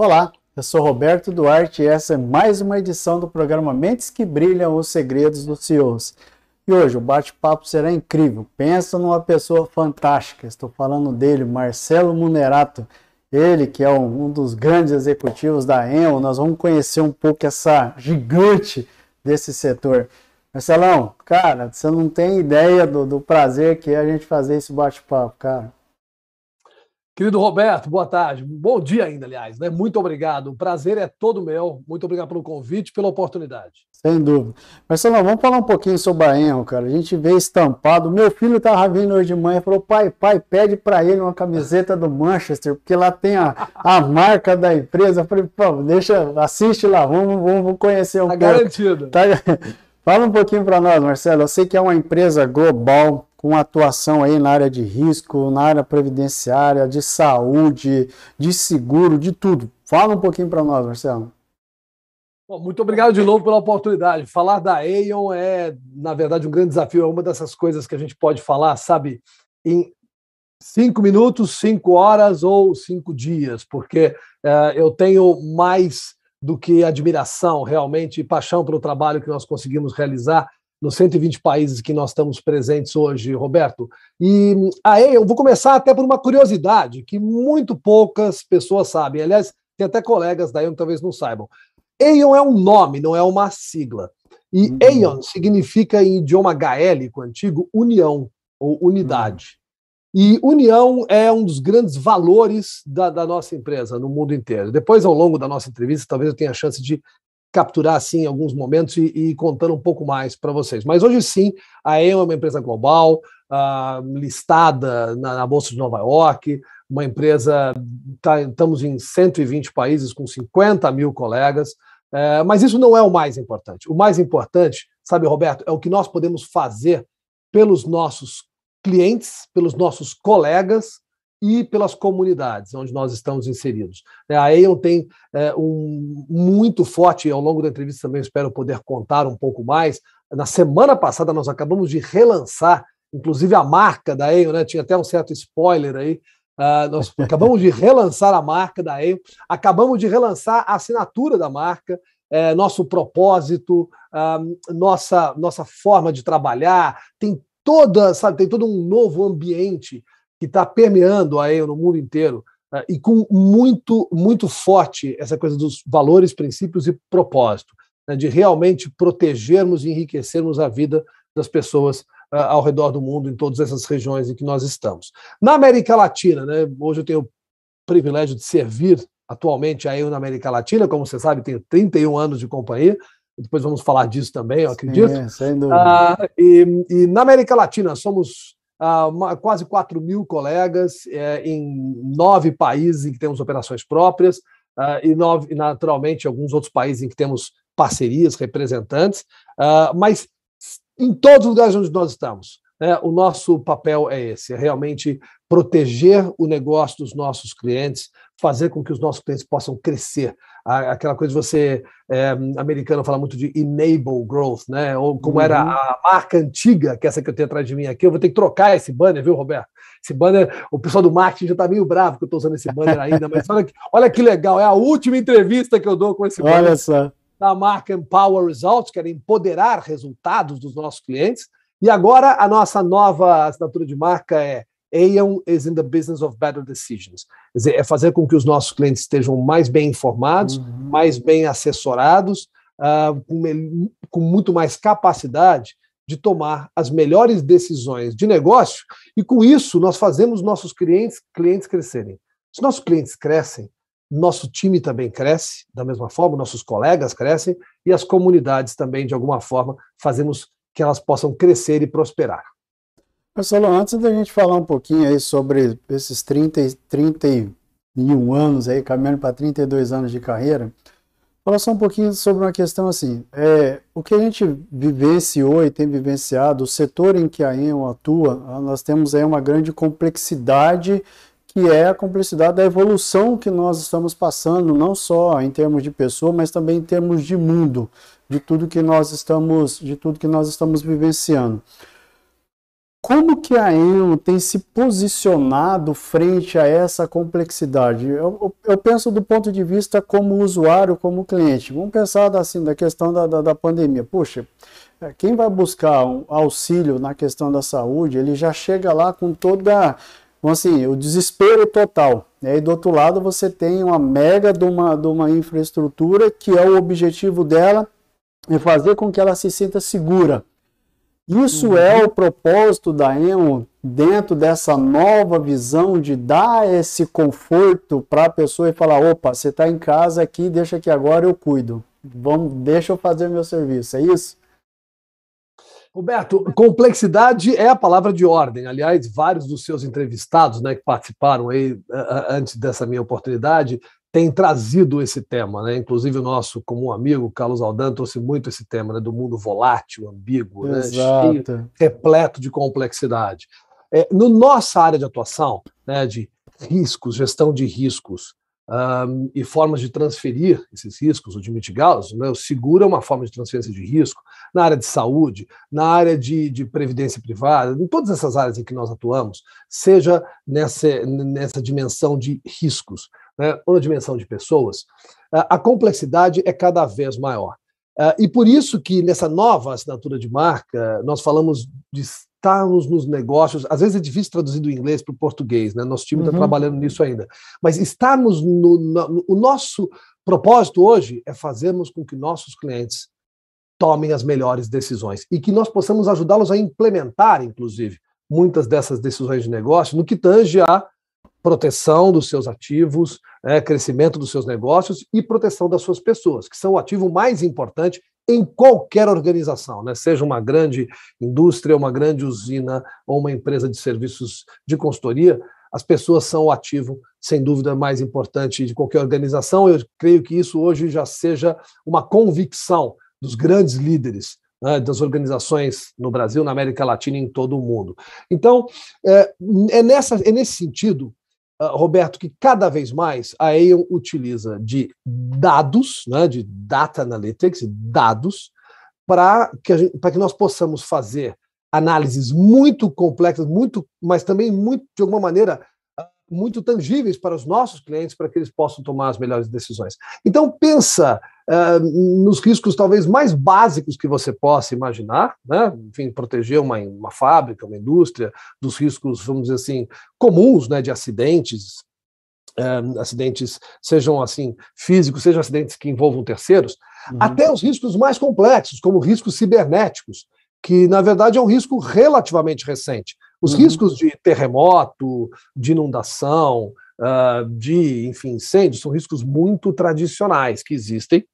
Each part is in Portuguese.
Olá, eu sou Roberto Duarte e essa é mais uma edição do programa Mentes que Brilham os Segredos dos CEOs. E hoje o bate-papo será incrível. Pensa numa pessoa fantástica. Estou falando dele, Marcelo Munerato. Ele que é um dos grandes executivos da Enel. Nós vamos conhecer um pouco essa gigante desse setor. Marcelão, cara, você não tem ideia do, do prazer que é a gente fazer esse bate-papo, cara. Querido Roberto, boa tarde. Bom dia ainda, aliás. Né? Muito obrigado. O prazer é todo meu. Muito obrigado pelo convite, pela oportunidade. Sem dúvida. Marcelo, vamos falar um pouquinho sobre a Enel, cara. A gente vê estampado. Meu filho estava vindo hoje de manhã e falou: pai, pai, pede para ele uma camiseta do Manchester, porque lá tem a, a marca da empresa. Eu falei, pô, deixa, assiste lá, vamos, vamos conhecer um tá pouco. Garantido. Tá garantido. Fala um pouquinho para nós, Marcelo. Eu sei que é uma empresa global, com atuação aí na área de risco, na área previdenciária, de saúde, de seguro, de tudo. Fala um pouquinho para nós, Marcelo. Bom, muito obrigado de novo pela oportunidade. Falar da Aeon é, na verdade, um grande desafio. É uma dessas coisas que a gente pode falar, sabe, em cinco minutos, cinco horas ou cinco dias, porque uh, eu tenho mais do que admiração, realmente, e paixão pelo trabalho que nós conseguimos realizar nos 120 países que nós estamos presentes hoje, Roberto. E aí eu vou começar até por uma curiosidade que muito poucas pessoas sabem. Aliás, tem até colegas da Aeon que talvez não saibam. Aeon é um nome, não é uma sigla. E uhum. Aeon significa em idioma gaélico antigo união ou unidade. E união é um dos grandes valores da, da, nossa empresa no mundo inteiro. Depois, ao longo da nossa entrevista, talvez eu tenha a chance de capturar assim alguns momentos e, e contando um pouco mais para vocês. Mas hoje sim, a EM é uma empresa global, uh, listada na, na, Bolsa de Nova York, uma empresa, tá, estamos em 120 países com 50 mil colegas, uh, mas isso não é o mais importante. O mais importante, sabe, Roberto, é o que nós podemos fazer pelos nossos clientes, pelos nossos colegas e pelas comunidades onde nós estamos inseridos. É, a Aeon tem é, um muito forte, ao longo da entrevista também espero poder contar um pouco mais. Na semana passada nós acabamos de relançar, inclusive a marca da Aeon, né? tinha até um certo spoiler aí, Uh, nós acabamos de relançar a marca da Aeon, acabamos de relançar a assinatura da marca, é, nosso propósito, uh, nossa, nossa forma de trabalhar, tem toda, sabe, tem todo um novo ambiente que está permeando a EO no mundo inteiro uh, e com muito, muito forte essa coisa dos valores, princípios e propósito, né, de realmente protegermos e enriquecermos a vida das pessoas uh, ao redor do mundo, em todas essas regiões em que nós estamos. Na América Latina, né, hoje eu tenho o privilégio de servir atualmente a EO na América Latina, como você sabe, tenho 31 anos de companhia, depois vamos falar disso também, eu acredito. Sim, sem dúvida. Uh, e, e, na América Latina, somos uh, quase 4 mil colegas é, em nove países em que temos operações próprias uh, e, nove, naturalmente, alguns outros países em que temos parcerias, representantes, uh, mas em todos os lugares onde nós estamos, né, o nosso papel é esse: é realmente proteger o negócio dos nossos clientes, fazer com que os nossos clientes possam crescer. Aquela coisa de você, é, americano, fala muito de enable growth, né? Ou como uhum. era a marca antiga, que é essa que eu tenho atrás de mim aqui. Eu vou ter que trocar esse banner, viu, Roberto? Esse banner, o pessoal do marketing já está meio bravo que eu estou usando esse banner ainda, mas olha que, olha que legal, é a última entrevista que eu dou com esse banner. Olha só. Da marca Empower Results, que era empoderar resultados dos nossos clientes. E agora a nossa nova assinatura de marca é Aon is in the business of better decisions. Quer dizer, é fazer com que os nossos clientes estejam mais bem informados, uhum. mais bem assessorados, uh, com, com muito mais capacidade de tomar as melhores decisões de negócio e com isso nós fazemos nossos clientes clientes crescerem. Se nossos clientes crescem, nosso time também cresce da mesma forma, nossos colegas crescem e as comunidades também de alguma forma fazemos que elas possam crescer e prosperar. Marcelo, antes da gente falar um pouquinho aí sobre esses 30, 31 anos aí, caminhando para 32 anos de carreira, falar só um pouquinho sobre uma questão assim, é, o que a gente vivenciou e tem vivenciado, o setor em que a EON atua, nós temos aí uma grande complexidade, que é a complexidade da evolução que nós estamos passando, não só em termos de pessoa, mas também em termos de mundo, de tudo que nós estamos, de tudo que nós estamos vivenciando. Como que a Enel tem se posicionado frente a essa complexidade? Eu, eu, penso do ponto de vista como usuário, como cliente. Vamos pensar assim, da questão da, da, da pandemia. Puxa, é, quem vai buscar um auxílio na questão da saúde, ele já chega lá com toda, assim, o desespero total. E aí do outro lado você tem uma mega de uma, de uma infraestrutura que é o objetivo dela é fazer com que ela se sinta segura. Isso uhum. é o propósito da EMO dentro dessa nova visão de dar esse conforto para a pessoa e falar: opa, você está em casa aqui, deixa que agora eu cuido. Vamos, deixa eu fazer meu serviço. É isso? Roberto, complexidade é a palavra de ordem. Aliás, vários dos seus entrevistados, né, que participaram aí antes dessa minha oportunidade, tem trazido esse tema, né? Inclusive o nosso comum amigo Carlos Aldan trouxe muito esse tema né? do mundo volátil, ambíguo, né? Cheio, repleto de complexidade. É, no nossa área de atuação, né, de riscos, gestão de riscos um, e formas de transferir esses riscos ou de mitigá-los, né? o seguro é uma forma de transferência de risco. Na área de saúde, na área de, de previdência privada, em todas essas áreas em que nós atuamos, seja nessa, nessa dimensão de riscos né, ou na dimensão de pessoas, a complexidade é cada vez maior. E por isso que nessa nova assinatura de marca, nós falamos de estarmos nos negócios, às vezes é difícil traduzir do inglês para o português, né? Nosso time está uhum. trabalhando nisso ainda. Mas estarmos no, no, o nosso propósito hoje é fazermos com que nossos clientes tomem as melhores decisões e que nós possamos ajudá-los a implementar, inclusive, muitas dessas decisões de negócio no que tange a proteção dos seus ativos, é, crescimento dos seus negócios e proteção das suas pessoas, que são o ativo mais importante em qualquer organização, né? seja uma grande indústria, uma grande usina ou uma empresa de serviços de consultoria, as pessoas são o ativo, sem dúvida, mais importante de qualquer organização. Eu creio que isso hoje já seja uma convicção dos grandes líderes né, das organizações no Brasil, na América Latina e em todo o mundo. Então, é, é, nessa, é nesse sentido Roberto, que cada vez mais a Aon utiliza de dados, né, de data analytics, dados, para que, que nós possamos fazer análises muito complexas, muito, mas também muito, de alguma maneira, muito tangíveis para os nossos clientes para que eles possam tomar as melhores decisões. Então pensa uh, nos riscos talvez mais básicos que você possa imaginar, né? Enfim, proteger uma, uma fábrica, uma indústria dos riscos, vamos dizer assim, comuns, né, de acidentes, uh, acidentes sejam assim físicos, sejam acidentes que envolvam terceiros, uhum. até os riscos mais complexos, como riscos cibernéticos, que na verdade é um risco relativamente recente. Os uhum. riscos de terremoto, de inundação, uh, de, enfim, incêndio, são riscos muito tradicionais que existem,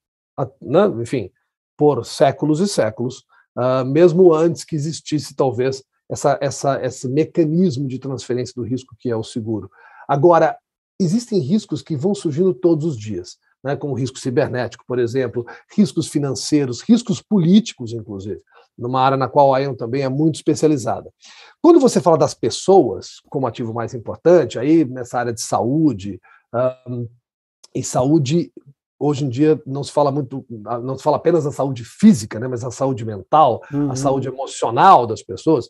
né, enfim, por séculos e séculos, uh, mesmo antes que existisse, talvez, essa, essa, esse mecanismo de transferência do risco que é o seguro. Agora, existem riscos que vão surgindo todos os dias, né, como risco cibernético, por exemplo, riscos financeiros, riscos políticos, inclusive numa área na qual a Ion também é muito especializada. Quando você fala das pessoas como ativo mais importante, aí nessa área de saúde, um, e saúde hoje em dia não se fala muito, não se fala apenas da saúde física, né, mas da saúde mental, uhum. a saúde emocional das pessoas.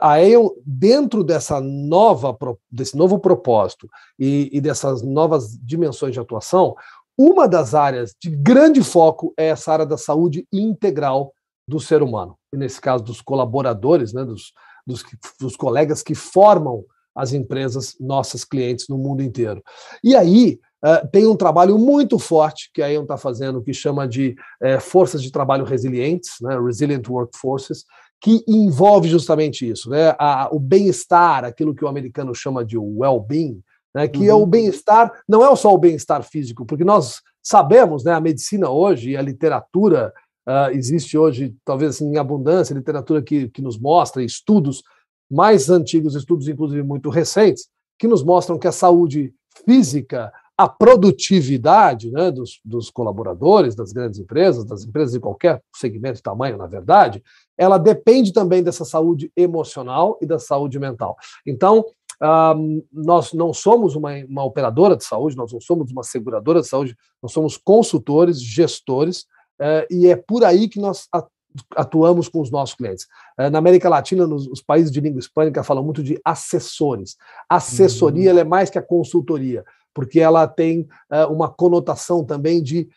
A Aon, dentro dessa nova, desse novo propósito e, e dessas novas dimensões de atuação, uma das áreas de grande foco é essa área da saúde integral do ser humano, e nesse caso dos colaboradores, né, dos, dos, dos colegas que formam as empresas, nossas clientes no mundo inteiro. E aí, uh, tem um trabalho muito forte que a Aon está fazendo, que chama de uh, forças de trabalho resilientes, né, Resilient Workforces, que envolve justamente isso, né, a, o bem-estar, aquilo que o americano chama de well-being, né, que uhum. é o uhum. bem-estar, não é só o bem-estar físico, porque nós sabemos, né, a medicina hoje e a literatura uh, existe hoje, talvez assim, em abundância, literatura que, que nos mostra, estudos mais antigos, estudos inclusive muito recentes, que nos mostram que a saúde física, a produtividade né, dos, dos, colaboradores, das grandes empresas, das empresas de qualquer segmento e tamanho, na verdade, ela depende também dessa saúde emocional e da saúde mental. Então, um, nós não somos uma, uma operadora de saúde, nós não somos uma seguradora de saúde, nós somos consultores, gestores, e é por aí que nós atuamos com os nossos clientes. Uh, na América Latina, nos os países de língua hispânica falam muito de assessores. A assessoria uhum. é mais que a consultoria, porque ela tem uh, uma conotação também de,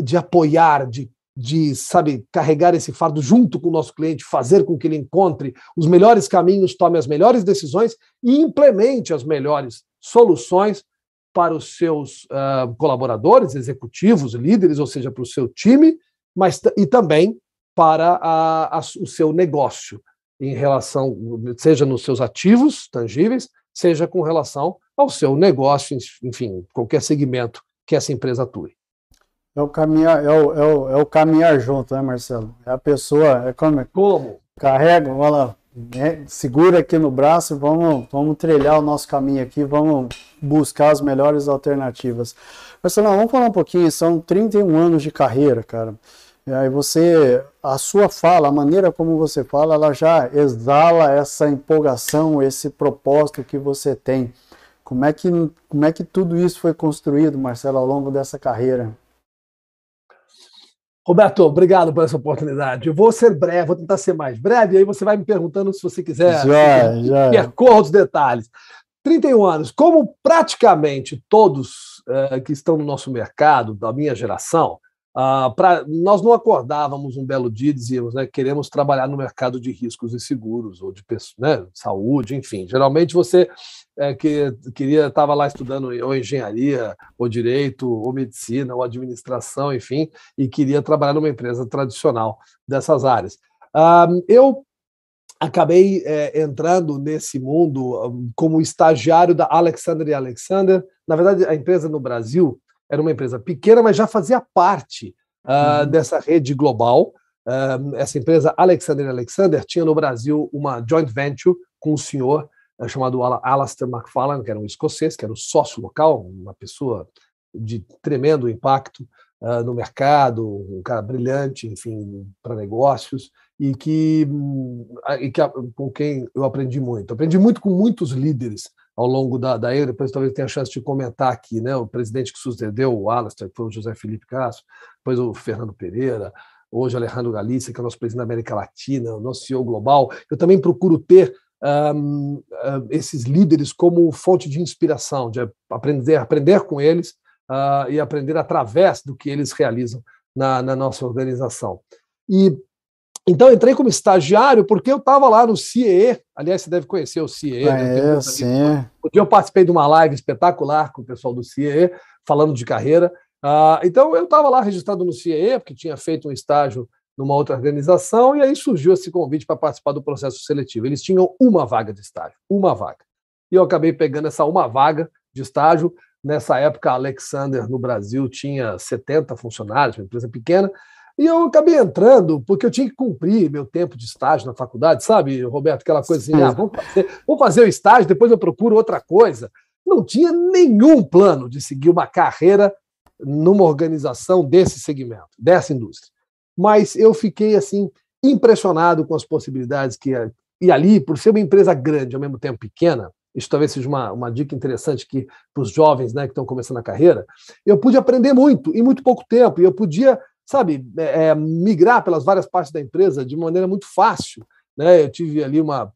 de apoiar, de de, sabe, carregar esse fardo junto com o nosso cliente, fazer com que ele encontre os melhores caminhos, tome as melhores decisões e implemente as melhores soluções para os seus uh, colaboradores, executivos, líderes, ou seja, para o seu time, mas e também para a, a, o seu negócio, em relação, seja nos seus ativos tangíveis, seja com relação ao seu negócio, enfim, qualquer segmento que essa empresa atue. É o caminhar, é o, é o, é o caminhar junto, né, Marcelo? É a pessoa, é como? Como? Carrega, ela né, segura aqui no braço, vamos, vamos trilhar o nosso caminho aqui, vamos buscar as melhores alternativas. Marcelo, vamos falar um pouquinho, são 31 anos de carreira, cara. E aí você, a sua fala, a maneira como você fala, ela já exala essa empolgação, esse propósito que você tem. Como é que, como é que tudo isso foi construído, Marcelo, ao longo dessa carreira? Roberto, obrigado por essa oportunidade. Eu vou ser breve, vou tentar ser mais breve, e aí você vai me perguntando se você quiser. Já, já. Percorra os detalhes. 31 anos, como praticamente todos uh, que estão no nosso mercado, da minha geração, uh, pra, nós não acordávamos um belo dia e dizíamos, né, queremos trabalhar no mercado de riscos e seguros, ou de né, saúde, enfim. Geralmente você é, que queria estava lá estudando ou engenharia, ou direito, ou medicina, ou administração, enfim, e queria trabalhar numa empresa tradicional dessas áreas. eu acabei é, entrando nesse mundo como estagiário da Alexander Alexander. Na verdade, a empresa no Brasil era uma empresa pequena, mas já fazia parte uh, uhum. dessa rede global. Uh, essa empresa Alexander Alexander tinha no Brasil uma joint venture com o senhor chamado Alastair MacFarlane, que era um escocês, que era o sócio local, uma pessoa de tremendo impacto uh, no mercado, um cara brilhante, enfim, para negócios, e que, e que com quem eu aprendi muito. Aprendi muito com muitos líderes ao longo da, da era, depois talvez tenha a chance de comentar aqui, né? O presidente que sucedeu o Alastair, que foi o José Felipe Castro, depois o Fernando Pereira, hoje Alejandro Galícia, que é o nosso presidente da América Latina, o nosso CEO global. Eu também procuro ter um, esses líderes como fonte de inspiração, de aprender, aprender com eles uh, e aprender através do que eles realizam na, na nossa organização. E então entrei como estagiário porque eu estava lá no CIE, aliás, você deve conhecer o CIE. Ah, né? É, sim. Um dia eu participei de uma live espetacular com o pessoal do CIE, falando de carreira. Uh, então eu estava lá registrado no CIE, porque tinha feito um estágio numa outra organização, e aí surgiu esse convite para participar do processo seletivo. Eles tinham uma vaga de estágio, uma vaga. E eu acabei pegando essa uma vaga de estágio. Nessa época, a Alexander no Brasil tinha 70 funcionários, uma empresa pequena, e eu acabei entrando porque eu tinha que cumprir meu tempo de estágio na faculdade, sabe, Roberto? Aquela coisa assim, ah, vamos fazer, vamos fazer o estágio, depois eu procuro outra coisa. Não tinha nenhum plano de seguir uma carreira numa organização desse segmento, dessa indústria mas eu fiquei assim impressionado com as possibilidades que e ali, por ser uma empresa grande, ao mesmo tempo pequena, isso talvez seja uma, uma dica interessante que para os jovens né, que estão começando a carreira, eu pude aprender muito em muito pouco tempo, e eu podia, sabe, é, é, migrar pelas várias partes da empresa de maneira muito fácil. Né? Eu tive ali uma,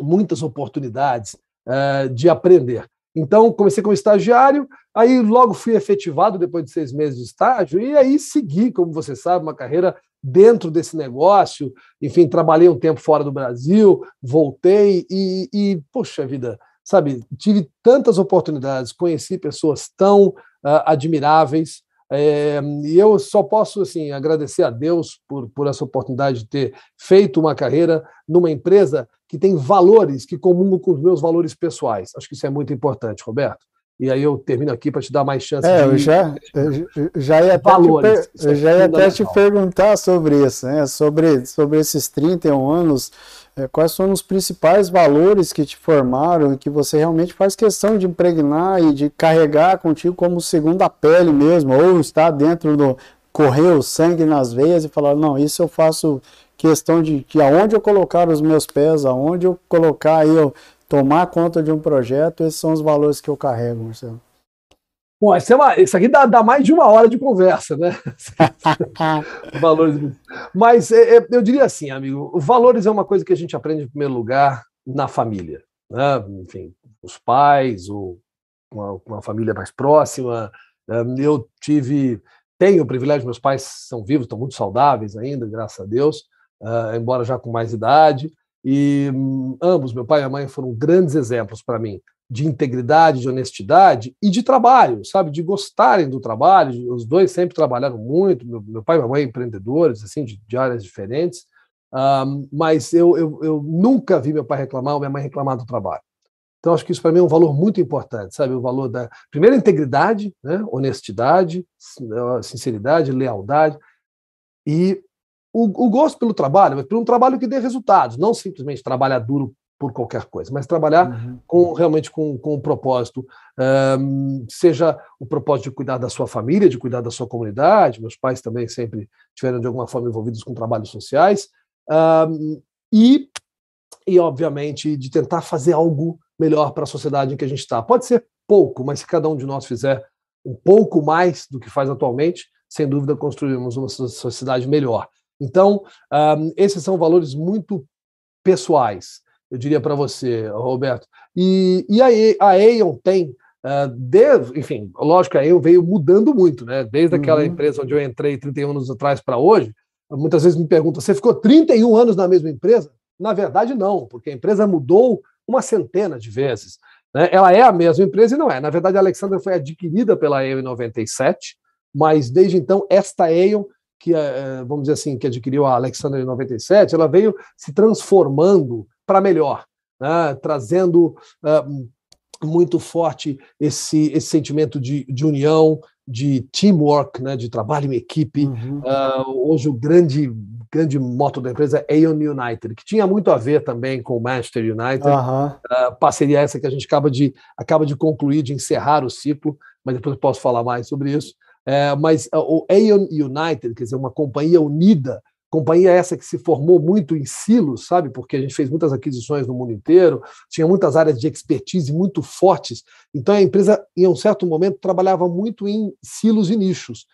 muitas oportunidades é, de aprender. Então, comecei como estagiário, aí logo fui efetivado depois de seis meses de estágio, e aí segui, como você sabe, uma carreira dentro desse negócio. Enfim, trabalhei um tempo fora do Brasil, voltei e, e poxa vida, sabe, tive tantas oportunidades, conheci pessoas tão uh, admiráveis, é, e eu só posso assim agradecer a Deus por, por essa oportunidade de ter feito uma carreira numa empresa que tem valores que comungam com os meus valores pessoais. Acho que isso é muito importante, Roberto. E aí eu termino aqui para te dar mais chance é, de... eu já, eu já ia até, valores, te, per... eu já ia até te perguntar sobre isso, né? sobre, sobre esses 31 anos é, quais foram os principais valores que te formaram e que você realmente faz questão de impregnar e de carregar contigo como segunda pele mesmo, ou está dentro do correr o sangue nas veias e falar, não, isso eu faço questão de que aonde eu colocar os meus pés, aonde eu colocar eu tomar conta de um projeto, esses são os valores que eu carrego, Marcelo. Bom, isso, é uma, isso aqui dá, dá, mais de uma hora de conversa, né? valores. Mas é, é, eu diria assim, amigo, valores é uma coisa que a gente aprende em primeiro lugar na família. Né? Enfim, os pais, ou uma, uma família mais próxima. Eu tive, tenho o privilégio, meus pais são vivos, estão muito saudáveis ainda, graças a Deus, uh, embora já com mais idade. E um, ambos, meu pai e a mãe, foram grandes exemplos para mim de integridade, de honestidade e de trabalho, sabe? De gostarem do trabalho. Os dois sempre trabalharam muito. Meu, meu pai e minha mãe empreendedores, assim, de, de áreas diferentes. Um, mas eu, eu, eu, nunca vi meu pai reclamar ou minha mãe reclamar do trabalho. Então, acho que isso para mim é um valor muito importante, sabe? O valor da, primeira, integridade, né? honestidade, sinceridade, lealdade e o, o gosto pelo trabalho, mas por um trabalho que dê resultados, não simplesmente trabalhar duro por qualquer coisa, mas trabalhar uhum. com realmente com, com um propósito, um, seja o propósito de cuidar da sua família, de cuidar da sua comunidade. Meus pais também sempre tiveram de alguma forma envolvidos com trabalhos sociais um, e e obviamente de tentar fazer algo melhor para a sociedade em que a gente está. Pode ser pouco, mas se cada um de nós fizer um pouco mais do que faz atualmente, sem dúvida construiremos uma sociedade melhor. Então, um, esses são valores muito pessoais eu diria para você, Roberto. E, e a, a tem, uh, de, enfim, lógico, a Aeon veio mudando muito, né? Desde aquela uhum. empresa onde eu entrei 31 anos atrás para hoje, muitas vezes me perguntam, você ficou 31 anos na mesma empresa? Na verdade, não, porque a empresa mudou uma centena de vezes. Né? Ela é a mesma empresa e não é. Na verdade, a Alexandra foi adquirida pela Aeon em 97, mas desde então, esta Aeon que, eh, vamos dizer assim, que adquiriu a Alexandra em 97, ela veio se transformando para melhor, né? trazendo uh, muito forte esse, esse sentimento de, de união, de teamwork, né? de trabalho em equipe. Uhum. Uh, hoje o grande grande moto da empresa é Aeon United, que tinha muito a ver também com o Manchester United. Uhum. Uh, parceria essa que a gente acaba de, acaba de concluir, de encerrar o ciclo, mas depois eu posso falar mais sobre isso. É, mas o Aeon United, quer dizer, uma companhia unida Companhia essa que se formou muito em silos, sabe? Porque a gente fez muitas aquisições no mundo inteiro, tinha muitas áreas de expertise muito fortes. Então a empresa, em um certo momento, trabalhava muito em silos e nichos.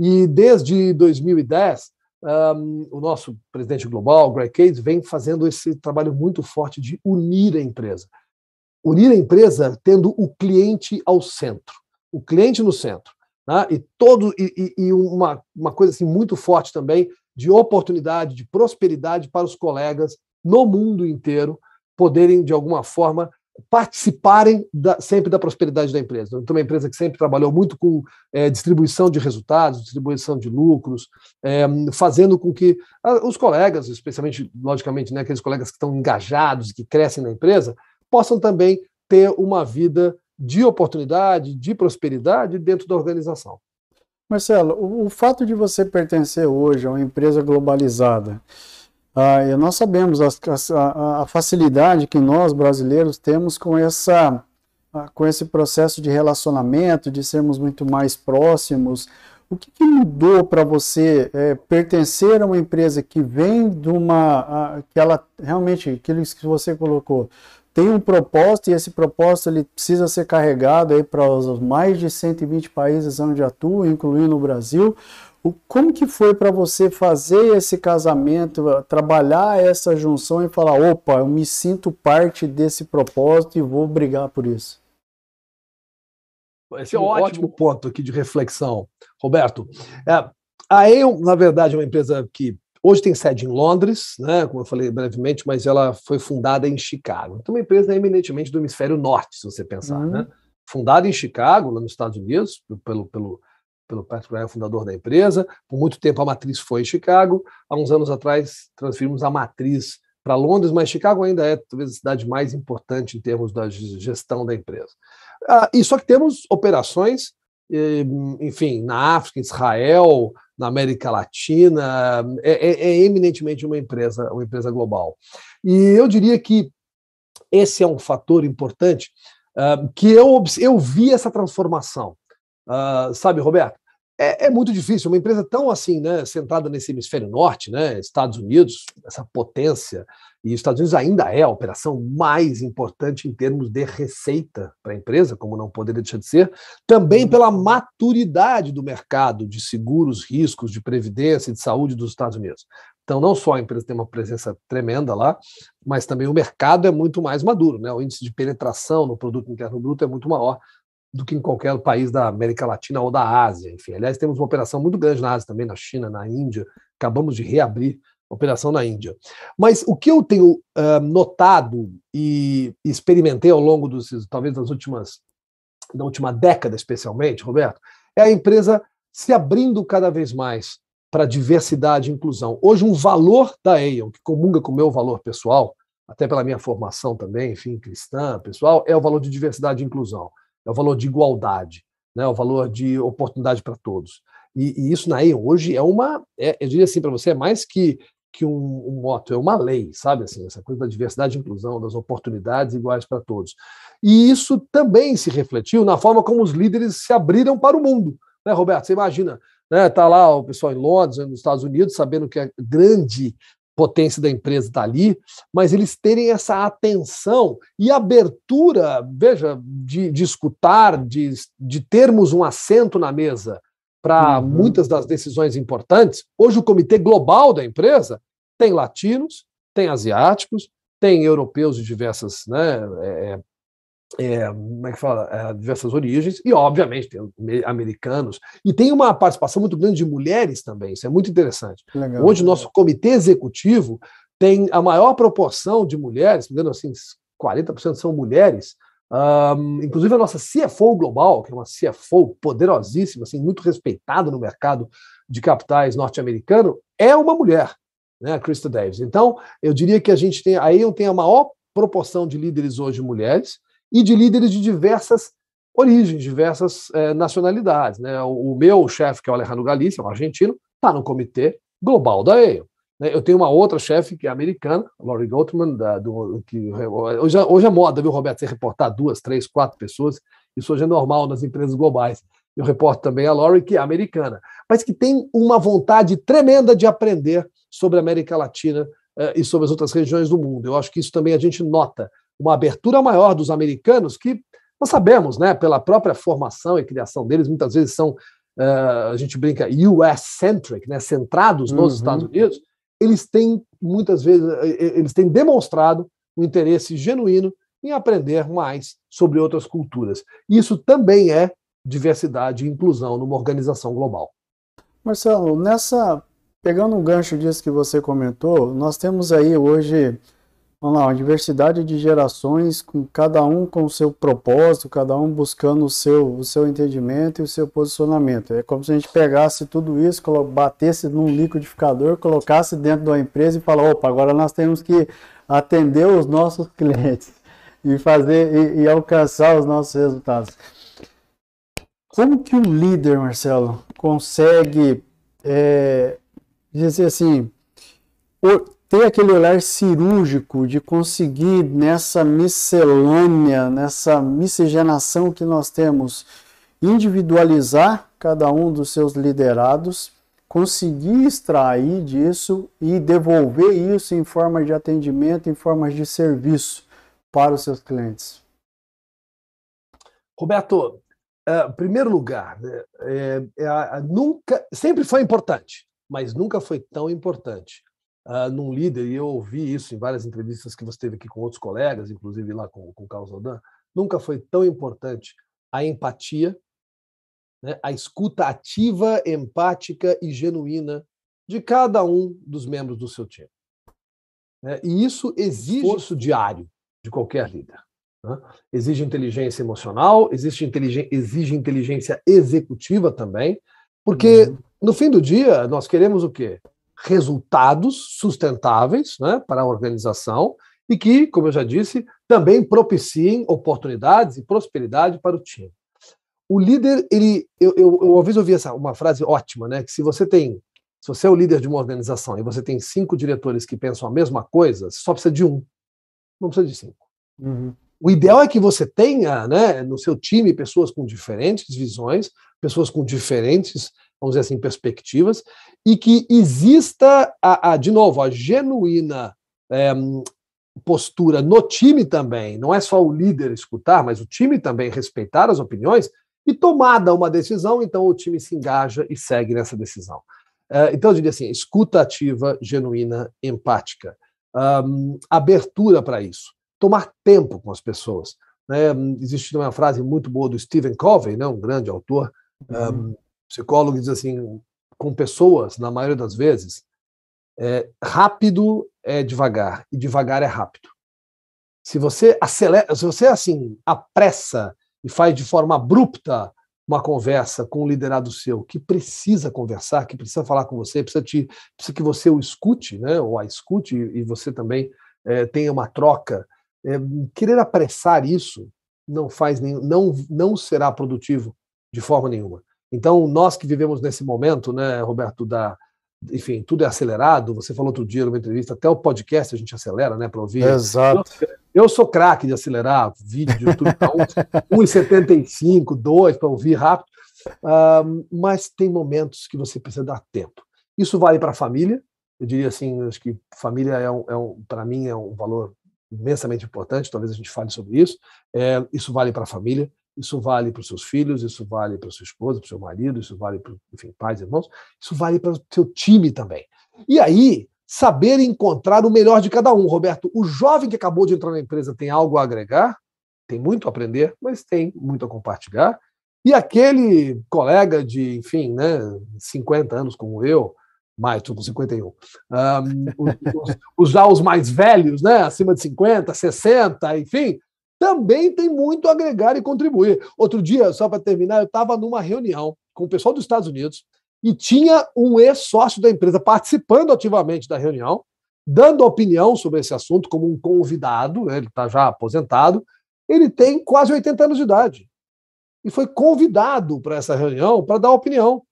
E desde 2010, um, o nosso presidente global, Greg Case, vem fazendo esse trabalho muito forte de unir a empresa. Unir a empresa tendo o cliente ao centro, o cliente no centro. Né? E todo e, e, uma, uma coisa assim muito forte também de oportunidade, de prosperidade para os colegas no mundo inteiro poderem, de alguma forma, participarem da, sempre da prosperidade da empresa. Então, uma empresa que sempre trabalhou muito com é, distribuição de resultados, distribuição de lucros, é, fazendo com que os colegas, especialmente, logicamente, né, aqueles colegas que estão engajados, que crescem na empresa, possam também ter uma vida de oportunidade, de prosperidade dentro da organização. Marcelo, o, o, fato de você pertencer hoje a uma empresa globalizada, ah, nós sabemos a, a, a, facilidade que nós brasileiros temos com essa com esse processo de relacionamento, de sermos muito mais próximos. O que, que mudou para você é, pertencer a uma empresa que vem de uma. A, que ela realmente, aquilo que você colocou, tem um propósito e esse propósito ele precisa ser carregado aí para os mais de 120 países onde atua, incluindo o Brasil. O, como que foi para você fazer esse casamento, trabalhar essa junção e falar, opa, eu me sinto parte desse propósito e vou brigar por isso? Esse é um ótimo, ótimo ponto aqui de reflexão, Roberto. É, a EON, na verdade, é uma empresa que Hoje tem sede em Londres, né, como eu falei brevemente, mas ela foi fundada em Chicago. Então, uma empresa eminentemente do hemisfério norte, se você pensar. Uhum. Né? Fundada em Chicago, lá nos Estados Unidos, pelo, pelo, pelo Patrick Ryan, fundador da empresa. Por muito tempo a matriz foi em Chicago. Há uns anos atrás transferimos a matriz para Londres, mas Chicago ainda é talvez a cidade mais importante em termos da gestão da empresa. Ah, e só que temos operações, enfim, na África, Israel, na América Latina, é, é, é, eminentemente uma empresa, uma empresa global. E eu diria que esse é um fator importante uh, que eu, eu vi essa transformação. Uh, sabe, Roberto? É, é, muito difícil, uma empresa tão assim, né, centrada nesse hemisfério norte, né, Estados Unidos, essa potência, e os Estados Unidos ainda é a operação mais importante em termos de receita para a empresa, como não poderia deixar de ser, também pela maturidade do mercado de seguros, riscos, de previdência e de saúde dos Estados Unidos. Então, não só a empresa tem uma presença tremenda lá, mas também o mercado é muito mais maduro, né? O índice de penetração no produto interno bruto é muito maior do que em qualquer país da América Latina ou da Ásia. Enfim, aliás, temos uma operação muito grande na Ásia também, na China, na Índia. Acabamos de reabrir operação na Índia. Mas o que eu tenho uh, notado e experimentei ao longo dos, talvez das últimas, da última década especialmente, Roberto, é a empresa se abrindo cada vez mais para diversidade e inclusão. Hoje, um valor da Aeon, que comunga com o meu valor pessoal, até pela minha formação também, enfim, cristã, pessoal, é o valor de diversidade e inclusão, é o valor de igualdade, né, é o valor de oportunidade para todos. E, e, isso na Aeon hoje é uma, é, eu diria assim para você, é mais que que um, um moto, é uma lei, sabe? Assim, essa coisa da diversidade e inclusão, das oportunidades iguais para todos. E isso também se refletiu na forma como os líderes se abriram para o mundo. Né, Roberto? Você imagina, né, tá lá o pessoal em Londres, nos Estados Unidos, sabendo que a grande potência da empresa está ali, mas eles terem essa atenção e abertura, veja, de, de escutar, de, de termos um assento na mesa para uhum. muitas das decisões importantes. Hoje, o comitê global da empresa tem latinos, tem asiáticos, tem europeus de diversas, né, é, é, é como é que fala, é, diversas origens, e obviamente tem americanos, e tem uma participação muito grande de mulheres também, isso é muito interessante. Legal. Hoje, o nosso comitê executivo tem a maior proporção de mulheres, me engano assim, 40% são mulheres, um, inclusive a nossa CFO global, que é uma CFO poderosíssima, assim, muito respeitada no mercado de capitais norte-americano, é uma mulher, né, a Krista Davis. Então, eu diria que a gente tem, a tem a maior proporção de líderes hoje mulheres e de líderes de diversas origens, diversas eh, nacionalidades. Né? O, o meu chefe, que é o Alejandro Galícia, um argentino, está no comitê global da Aon. Né? Eu tenho uma outra chefe que é americana, Laurie Goldman, da, do, que hoje, é, hoje é moda, viu, Roberto, você reportar duas, três, quatro pessoas. Isso hoje é normal nas empresas globais. Eu reporto também a Laurie, que é americana, mas que tem uma vontade tremenda de aprender sobre a América Latina eh, e sobre as outras regiões do mundo. Eu acho que isso também a gente nota uma abertura maior dos americanos, que nós sabemos, né, pela própria formação e criação deles, muitas vezes são, uh, a gente brinca, US-centric, né, centrados nos uhum. Estados Unidos, eles têm, muitas vezes, eh, eh, eles têm demonstrado um interesse genuíno em aprender mais sobre outras culturas. Isso também é diversidade e inclusão numa organização global. Marcelo, nessa pegando um gancho disso que você comentou, nós temos aí hoje Vamos lá, uma diversidade de gerações, com cada um com o seu propósito, cada um buscando o seu, o seu entendimento e o seu posicionamento. É como se a gente pegasse tudo isso, batesse num liquidificador, colocasse dentro de uma empresa e falasse, opa, agora nós temos que atender os nossos clientes e fazer e, e alcançar os nossos resultados. Como que o líder, Marcelo, consegue é, dizer assim, ter aquele olhar cirúrgico de conseguir nessa miscelânea, nessa miscigenação que nós temos, individualizar cada um dos seus liderados, conseguir extrair disso e devolver isso em forma de atendimento, em forma de serviço para os seus clientes. Roberto, uh, em primeiro lugar, né, é, é, nunca, sempre foi importante, mas nunca foi tão importante uh, num líder, e eu ouvi isso em várias entrevistas que você teve aqui com outros colegas, inclusive lá com, com o Carlos Aldan, nunca foi tão importante a empatia, né, a escuta ativa, empática e genuína de cada um dos membros do seu time. É, e isso exige esforço diário de qualquer líder. Né? Exige inteligência emocional, exige inteligência, exige inteligência executiva também, porque uhum. no fim do dia nós queremos o quê? Resultados sustentáveis né, para a organização e que, como eu já disse, também propiciem oportunidades e prosperidade para o time. O líder, ele, eu, eu, eu uma vez ouvi essa, uma frase ótima, né? Que se você tem, se você é o líder de uma organização e você tem cinco diretores que pensam a mesma coisa, você só precisa de um, não precisa de cinco. Uhum. O ideal é que você tenha, né, no seu time pessoas com diferentes visões, pessoas com diferentes, vamos dizer assim, perspectivas, e que exista, a, a de novo, a genuína é, postura no time também, não é só o líder escutar, mas o time também respeitar as opiniões, e tomada uma decisão, então o time se engaja e segue nessa decisão. Uh, então eu diria assim: escuta ativa, genuína, empática, um, abertura para isso, tomar tempo com as pessoas. Né? Existe uma frase muito boa do Stephen Covey, né? um grande autor, uhum. um, psicólogo, diz assim: com pessoas, na maioria das vezes, é, rápido é devagar e devagar é rápido. Se você acelera, se você assim apressa e faz de forma abrupta uma conversa com um liderado seu que precisa conversar, que precisa falar com você, precisa, te, precisa que você o escute, né, ou a escute, e você também é, tenha uma troca. É, querer apressar isso não faz nenhum, não, não será produtivo de forma nenhuma. Então, nós que vivemos nesse momento, né, Roberto, da, enfim, tudo é acelerado. Você falou outro dia numa entrevista, até o podcast a gente acelera, né, para ouvir. Exato. Eu, eu sou craque de acelerar vídeo de YouTube, tá 1,75, 2 para ouvir rápido. Uh, mas tem momentos que você precisa dar tempo. Isso vale para a família. Eu diria assim, acho que família é, um, é um para mim é um valor imensamente importante. Talvez a gente fale sobre isso. É, isso vale para a família. Isso vale para os seus filhos, isso vale para sua esposa, para o seu marido, isso vale para, enfim, pais, irmãos, isso vale para o seu time também. E aí, saber encontrar o melhor de cada um. Roberto, o jovem que acabou de entrar na empresa tem algo a agregar, tem muito a aprender, mas tem muito a compartilhar. E aquele colega de, enfim, né, 50 anos como eu, mais, estou com 51, um, os, os, já os mais velhos, né, acima de 50, 60, enfim, também tem muito a agregar e contribuir. Outro dia, só para terminar, eu estava numa reunião com o pessoal dos Estados Unidos e tinha um ex-sócio da empresa participando ativamente da reunião, dando opinião sobre esse assunto como um convidado, né? ele está já aposentado, ele tem quase 80 anos de idade. E foi convidado para essa reunião para dar opinião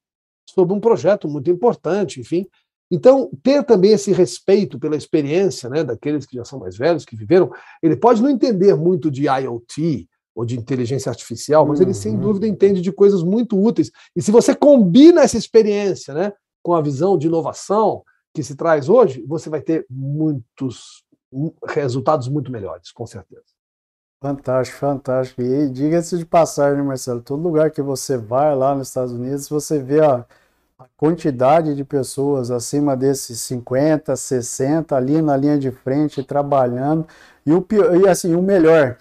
sobre um projeto muito importante, enfim. Então, ter também esse respeito pela experiência né, daqueles que já são mais velhos, que viveram, ele pode não entender muito de IoT ou de inteligência artificial, mas ele sem uhum. dúvida entende de coisas muito úteis. E se você combina essa experiência né, com a visão de inovação que se traz hoje, você vai ter muitos resultados muito melhores, com certeza. Fantástico, fantástico. E diga-se de passagem, Marcelo, todo lugar que você vai lá nos Estados Unidos, você vê a a quantidade de pessoas acima desses 50, 60 ali na linha de frente trabalhando e o e assim, o melhor,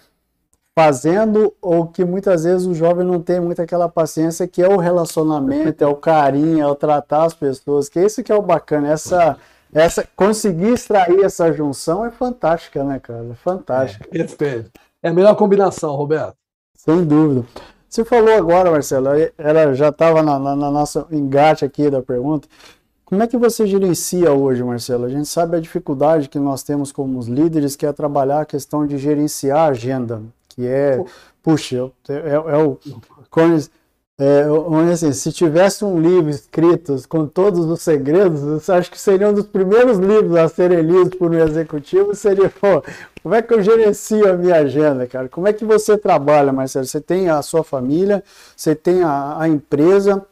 fazendo o que muitas vezes o jovem não tem muita aquela paciência que é o relacionamento, é o carinho, é o tratar as pessoas, que é isso que é o bacana, essa essa conseguir extrair essa junção é fantástica, né, cara? É fantástica. É, perfeito. É a melhor combinação, Roberto. Sem dúvida. Você falou agora, Marcelo, ela já estava na, na, na nossa engate aqui da pergunta. Como é que você gerencia hoje, Marcelo? A gente sabe a dificuldade que nós temos como os líderes, que é trabalhar a questão de gerenciar a agenda, que é, puxa, é, é, é o, é, assim, se tivesse um livro escrito com todos os segredos, acho que seria um dos primeiros livros a serem lidos por um executivo, seria, pô, como é que eu gerencio a minha agenda, cara? Como é que você trabalha, Marcelo? Você tem a sua família, você tem a, a empresa,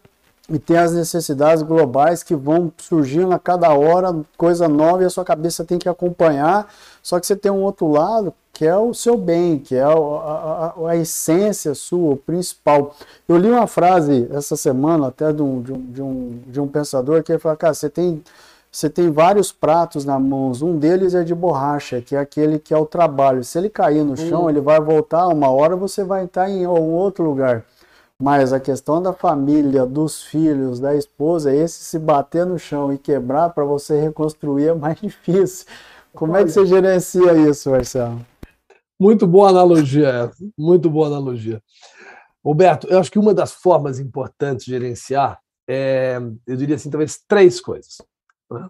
e tem as necessidades globais que vão surgindo a cada hora, coisa nova, e a sua cabeça tem que acompanhar. Só que você tem um outro lado que é o seu bem, que é a, a, a essência sua, o principal. Eu li uma frase essa semana até de um, de um, de um, de um pensador que ele falou, cara, você tem, você tem vários pratos na mão, um deles é de borracha, que é aquele que é o trabalho. Se ele cair no chão, hum. ele vai voltar, uma hora você vai estar em um outro lugar. Mas a questão da família, dos filhos, da esposa, esse se bater no chão e quebrar para você reconstruir é mais difícil. Como é que você gerencia isso, Marcelo? Muito boa analogia, muito boa analogia. Roberto, eu acho que uma das formas importantes de gerenciar é, eu diria assim, talvez três coisas. Né?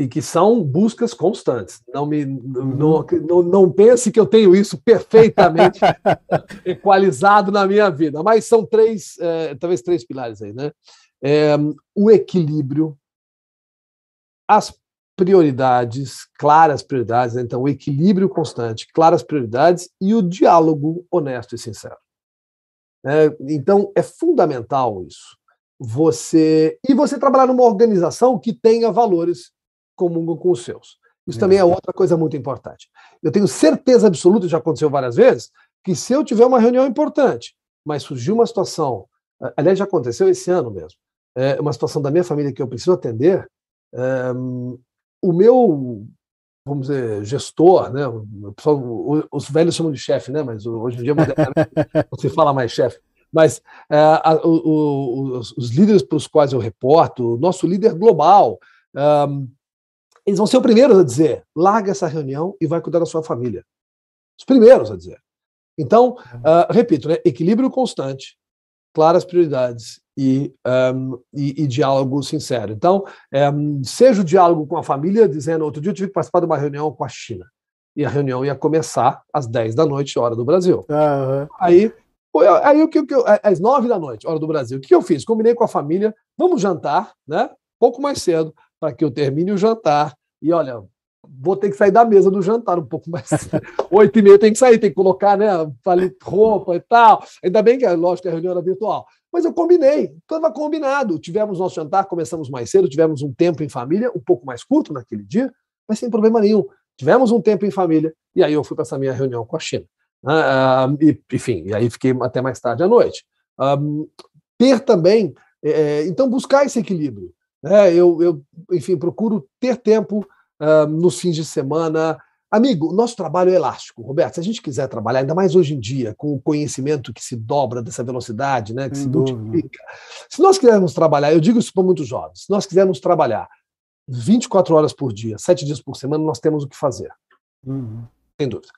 E que são buscas constantes. Não, me, uhum. não, não, não pense que eu tenho isso perfeitamente equalizado na minha vida, mas são três, é, talvez três pilares aí, né? É, o equilíbrio, as prioridades, claras prioridades, né? então o equilíbrio constante, claras prioridades e o diálogo honesto e sincero. É, então é fundamental isso. Você e você trabalhar numa organização que tenha valores comuns com os seus. Isso é. também é outra coisa muito importante. Eu tenho certeza absoluta, já aconteceu várias vezes, que se eu tiver uma reunião importante, mas surgiu uma situação, aliás, já aconteceu esse ano mesmo, é uma situação da minha família que eu preciso atender, é, o meu, vamos dizer, gestor, né, o pessoal, os velhos chamam de chefe, né, mas hoje em dia não se fala mais chefe, mas é, a, o, o, os, os, líderes para os quais eu reporto, o nosso líder global, um, eles vão ser os primeiros a dizer: larga essa reunião e vai cuidar da sua família. Os primeiros a dizer. Então, uh, repito, né, equilíbrio constante, claras prioridades e, um, e, e, diálogo sincero. Então, um, seja o diálogo com a família, dizendo: outro dia eu tive que participar de uma reunião com a China. E a reunião ia começar às 10 da noite, hora do Brasil. Uhum. Aí Aí o que, que às nove da noite, hora do Brasil, o que eu fiz? Combinei com a família, vamos jantar, né? Pouco mais cedo, para que eu termine o jantar. E olha, vou ter que sair da mesa do jantar um pouco mais. Oito e meia tem que sair, tem que colocar, né? Roupa e tal. Ainda bem que, lógico, que a reunião era virtual. Mas eu combinei, estava combinado. Tivemos nosso jantar, começamos mais cedo, tivemos um tempo em família, um pouco mais curto naquele dia, mas sem problema nenhum. Tivemos um tempo em família, e aí eu fui para essa minha reunião com a China. Uh, e, enfim, e aí fiquei até mais tarde à noite. Um, ter também, é, então, buscar esse equilíbrio. Né? Eu, eu, enfim, procuro ter tempo uh, nos fins de semana. Amigo, nosso trabalho é elástico, Roberto. Se a gente quiser trabalhar, ainda mais hoje em dia, com o conhecimento que se dobra dessa velocidade, né, que Sem se dúvida. multiplica. Se nós quisermos trabalhar, eu digo isso para muitos jovens, se nós quisermos trabalhar 24 horas por dia, 7 dias por semana, nós temos o que fazer. Uhum. Sem dúvida.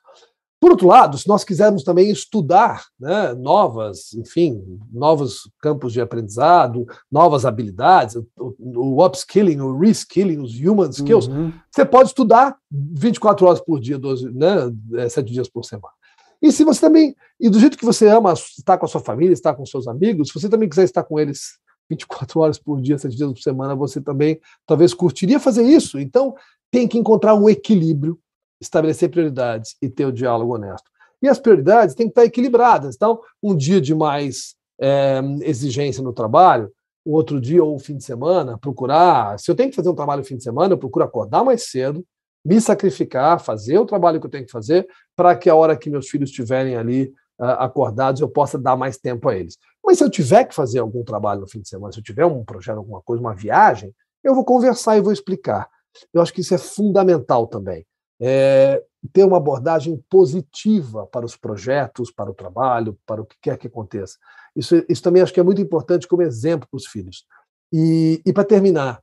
Por outro lado, se nós quisermos também estudar né, novas, enfim, novos campos de aprendizado, novas habilidades, o, o upskilling, o reskilling, os human skills, uhum. você pode estudar 24 horas por dia, 12, né, 7 dias por semana. E se você também, e do jeito que você ama estar com a sua família, estar com seus amigos, se você também quiser estar com eles 24 horas por dia, 7 dias por semana, você também talvez curtiria fazer isso. Então, tem que encontrar um equilíbrio estabelecer prioridades e ter o diálogo honesto. E as prioridades têm que estar equilibradas. Então, um dia de mais é, exigência no trabalho, o outro dia ou o fim de semana, procurar. Se eu tenho que fazer um trabalho no fim de semana, eu procuro acordar mais cedo, me sacrificar, fazer o trabalho que eu tenho que fazer, para que a hora que meus filhos estiverem ali uh, acordados, eu possa dar mais tempo a eles. Mas se eu tiver que fazer algum trabalho no fim de semana, se eu tiver um projeto, alguma coisa, uma viagem, eu vou conversar e vou explicar. Eu acho que isso é fundamental também é, ter uma abordagem positiva para os projetos, para o trabalho, para o que quer que aconteça. Isso, isso também acho que é muito importante como exemplo para os filhos. E, e para terminar,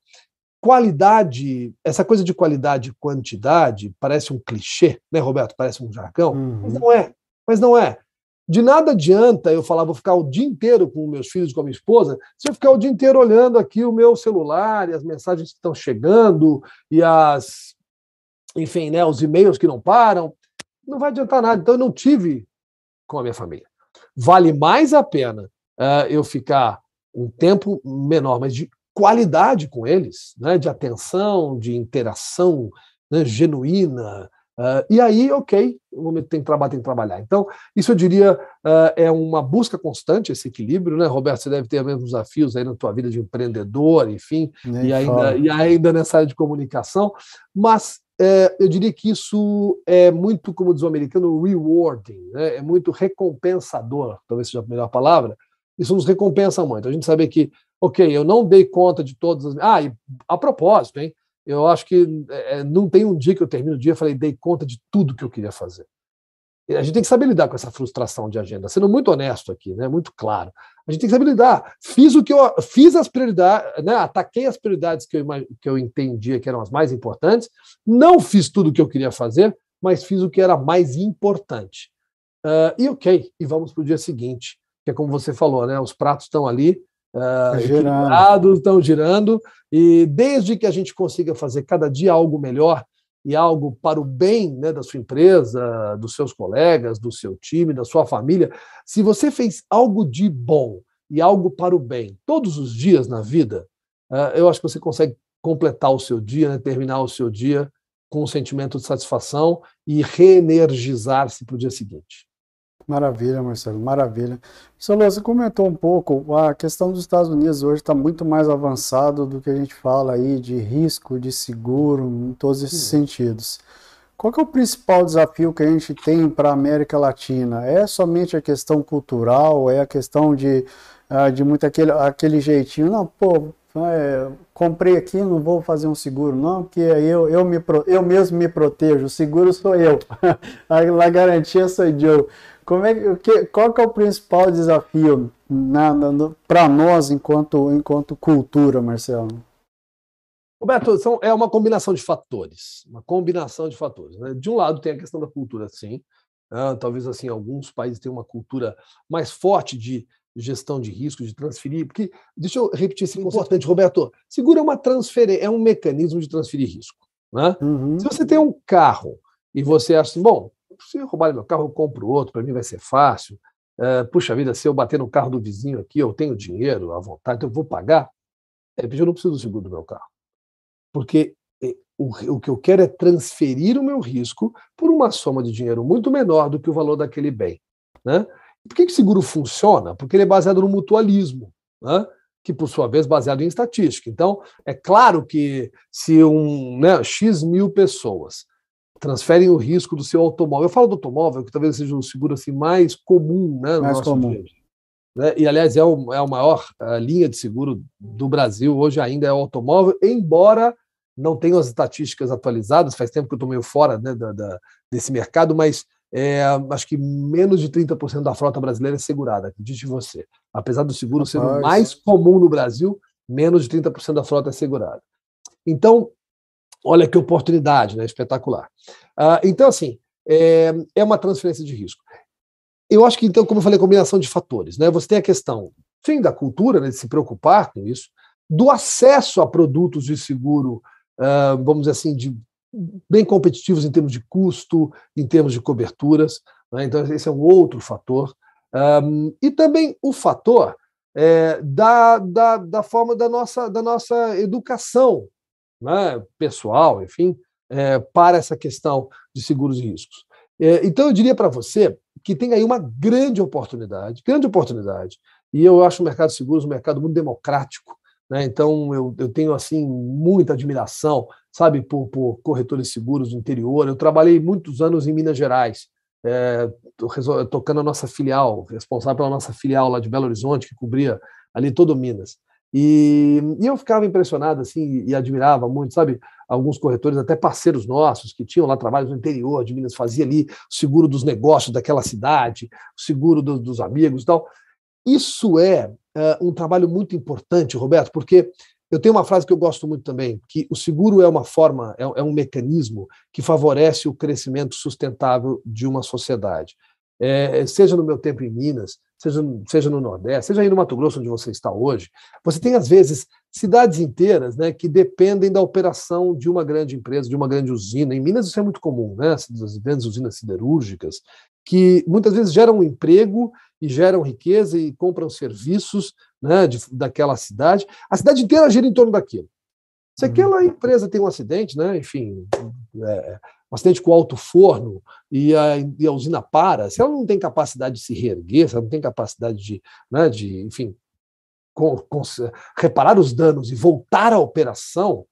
qualidade, essa coisa de qualidade e quantidade parece um clichê, né, Roberto? Parece um jargão, uhum. mas não é. Mas não é. De nada adianta eu falar, vou ficar o dia inteiro com meus filhos, com a minha esposa, se eu ficar o dia inteiro olhando aqui o meu celular e as mensagens que estão chegando e as enfim, né, os e-mails que não param, não vai adiantar nada. Então, eu não tive com a minha família. Vale mais a pena uh, eu ficar um tempo menor, mas de qualidade com eles, né, de atenção, de interação né, genuína. Uh, e aí, ok, no momento tem que trabalhar, tem que trabalhar. Então, isso eu diria uh, é uma busca constante, esse equilíbrio, né, Roberto? Você deve ter mesmos desafios aí na tua vida de empreendedor, enfim, e ainda, e ainda nessa área de comunicação, mas é, eu diria que isso é muito, como diz o americano, rewarding, né? é muito recompensador, talvez seja a melhor palavra. Isso nos recompensa muito. A gente sabe que, ok, eu não dei conta de todas as. Ah, e a propósito, hein? Eu acho que é, não tem um dia que eu termino o dia e falei, dei conta de tudo que eu queria fazer. a gente tem que saber lidar com essa frustração de agenda, sendo muito honesto aqui, né? Muito claro. A gente tem que saber lidar. Fiz o que eu fiz as prioridades, né? Ataquei as prioridades que eu, que eu entendia que eram as mais importantes. Não fiz tudo o que eu queria fazer, mas fiz o que era mais importante. Uh, e ok, e vamos para o dia seguinte, que é como você falou, né? Os pratos estão ali, uh, girando. estão girando, e desde que a gente consiga fazer cada dia algo melhor, e algo para o bem né, da sua empresa, dos seus colegas, do seu time, da sua família, se você fez algo de bom e algo para o bem todos os dias na vida, uh, eu acho que você consegue completar o seu dia, né, terminar o seu dia com um sentimento de satisfação e reenergizar-se para o dia seguinte. Maravilha, Marcelo, maravilha. Marcelo, você comentou um pouco, a questão dos Estados Unidos hoje está muito mais avançado do que a gente fala aí de risco, de seguro, em todos esses Sim. sentidos. Qual é o principal desafio que a gente tem para a América Latina? É somente a questão cultural? É a questão de, ah, de muito aquele, aquele jeitinho? Não, pô, é, comprei aqui, não vou fazer um seguro, não, porque eu, eu, me, eu mesmo me protejo, o seguro sou eu, a, a garantia sou eu. Como é que, qual que é o principal desafio para nós enquanto, enquanto cultura, Marcelo? Roberto, são, é uma combinação de fatores, uma combinação de fatores. Né? De um lado tem a questão da cultura, sim. Né? Talvez assim alguns países tenham uma cultura mais forte de gestão de risco, de transferir, porque deixa eu repetir esse importante, Roberto. Seguro é uma transferência, é um mecanismo de transferir risco. Né? Uhum. Se você tem um carro e você acha assim, bom, se roubarem meu carro, eu compro outro, para mim vai ser fácil. É, puxa vida, se eu bater no carro do vizinho aqui, eu tenho dinheiro à vontade, então eu vou pagar. É, eu não preciso do seguro do meu carro. Porque é, o, o que eu quero é transferir o meu risco por uma soma de dinheiro muito menor do que o valor daquele bem. Né? Por que, que seguro funciona? Porque ele é baseado no mutualismo, né? que por sua vez é baseado em estatística. Então, é claro que se um né, X mil pessoas transferem o risco do seu automóvel. Eu falo do automóvel, que talvez seja o seguro assim, mais comum né, no mais nosso comum. dia. Né? E, aliás, é, o, é a maior a linha de seguro do Brasil hoje ainda é o automóvel, embora não tenham as estatísticas atualizadas, faz tempo que eu estou meio fora né, da, da, desse mercado, mas é, acho que menos de 30% da frota brasileira é segurada, acredite você. Apesar do seguro Rapaz. ser o mais comum no Brasil, menos de 30% da frota é segurada. Então, Olha que oportunidade, né? Espetacular. Uh, então, assim, é, é uma transferência de risco. Eu acho que, então, como eu falei, combinação de fatores. Né? Você tem a questão, fim da cultura, né, de se preocupar com isso, do acesso a produtos de seguro, uh, vamos dizer assim, de, bem competitivos em termos de custo, em termos de coberturas. Né? Então, esse é um outro fator. Um, e também o fator é, da, da, da forma da nossa, da nossa educação né, pessoal, enfim, é, para essa questão de seguros e riscos. É, então, eu diria para você que tem aí uma grande oportunidade, grande oportunidade, e eu acho o mercado de seguros um mercado muito democrático, né? então eu, eu tenho assim muita admiração, sabe, por, por corretores de seguros do interior. Eu trabalhei muitos anos em Minas Gerais, é, tocando a nossa filial, responsável pela nossa filial lá de Belo Horizonte, que cobria ali todo Minas. E, e, eu ficava impressionado assim e admirava muito, sabe, alguns corretores, até parceiros nossos que tinham lá trabalhos no interior de Minas, fazia ali o seguro dos negócios daquela cidade, o seguro do, dos amigos e tal. Isso é uh, um trabalho muito importante, Roberto, porque eu tenho uma frase que eu gosto muito também, que o seguro é uma forma, é, é um mecanismo que favorece o crescimento sustentável de uma sociedade. É, seja no meu tempo em Minas, seja, seja no Nordeste, seja aí no Mato Grosso, onde você está hoje, você tem, às vezes, cidades inteiras né, que dependem da operação de uma grande empresa, de uma grande usina. Em Minas isso é muito comum, né? as grandes usinas siderúrgicas, que muitas vezes geram emprego e geram riqueza e compram serviços né, de, daquela cidade. A cidade inteira gira em torno daquilo. Se uhum. aquela empresa tem um acidente, né, enfim, é, um acidente com alto forno e a, e a, usina para, se ela não tem capacidade de se reerguer, se ela não tem capacidade de, né, de enfim, com, com, reparar os danos e voltar à operação,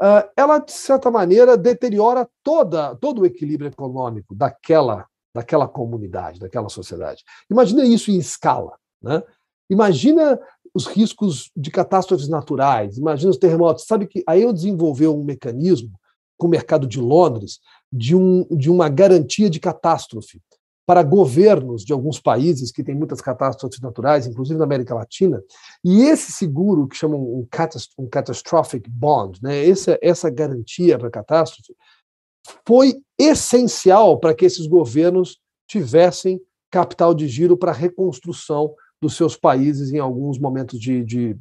uh, ela, de certa maneira, deteriora toda, todo o equilíbrio econômico daquela, daquela comunidade, daquela sociedade. Imagina isso em escala. Né? Imagina os riscos de catástrofes naturais, imagina os terremotos. Sabe que aí eu desenvolveu um mecanismo com o mercado de Londres de, um, de uma garantia de catástrofe. para governos de alguns países que têm muitas catástrofes naturais, inclusive na América Latina, e esse seguro, que chamam um, um catastrophic bond, né, essa, essa garantia para catástrofe, foi essencial para que esses governos tivessem capital de giro para a reconstrução dos seus países em alguns momentos de, de,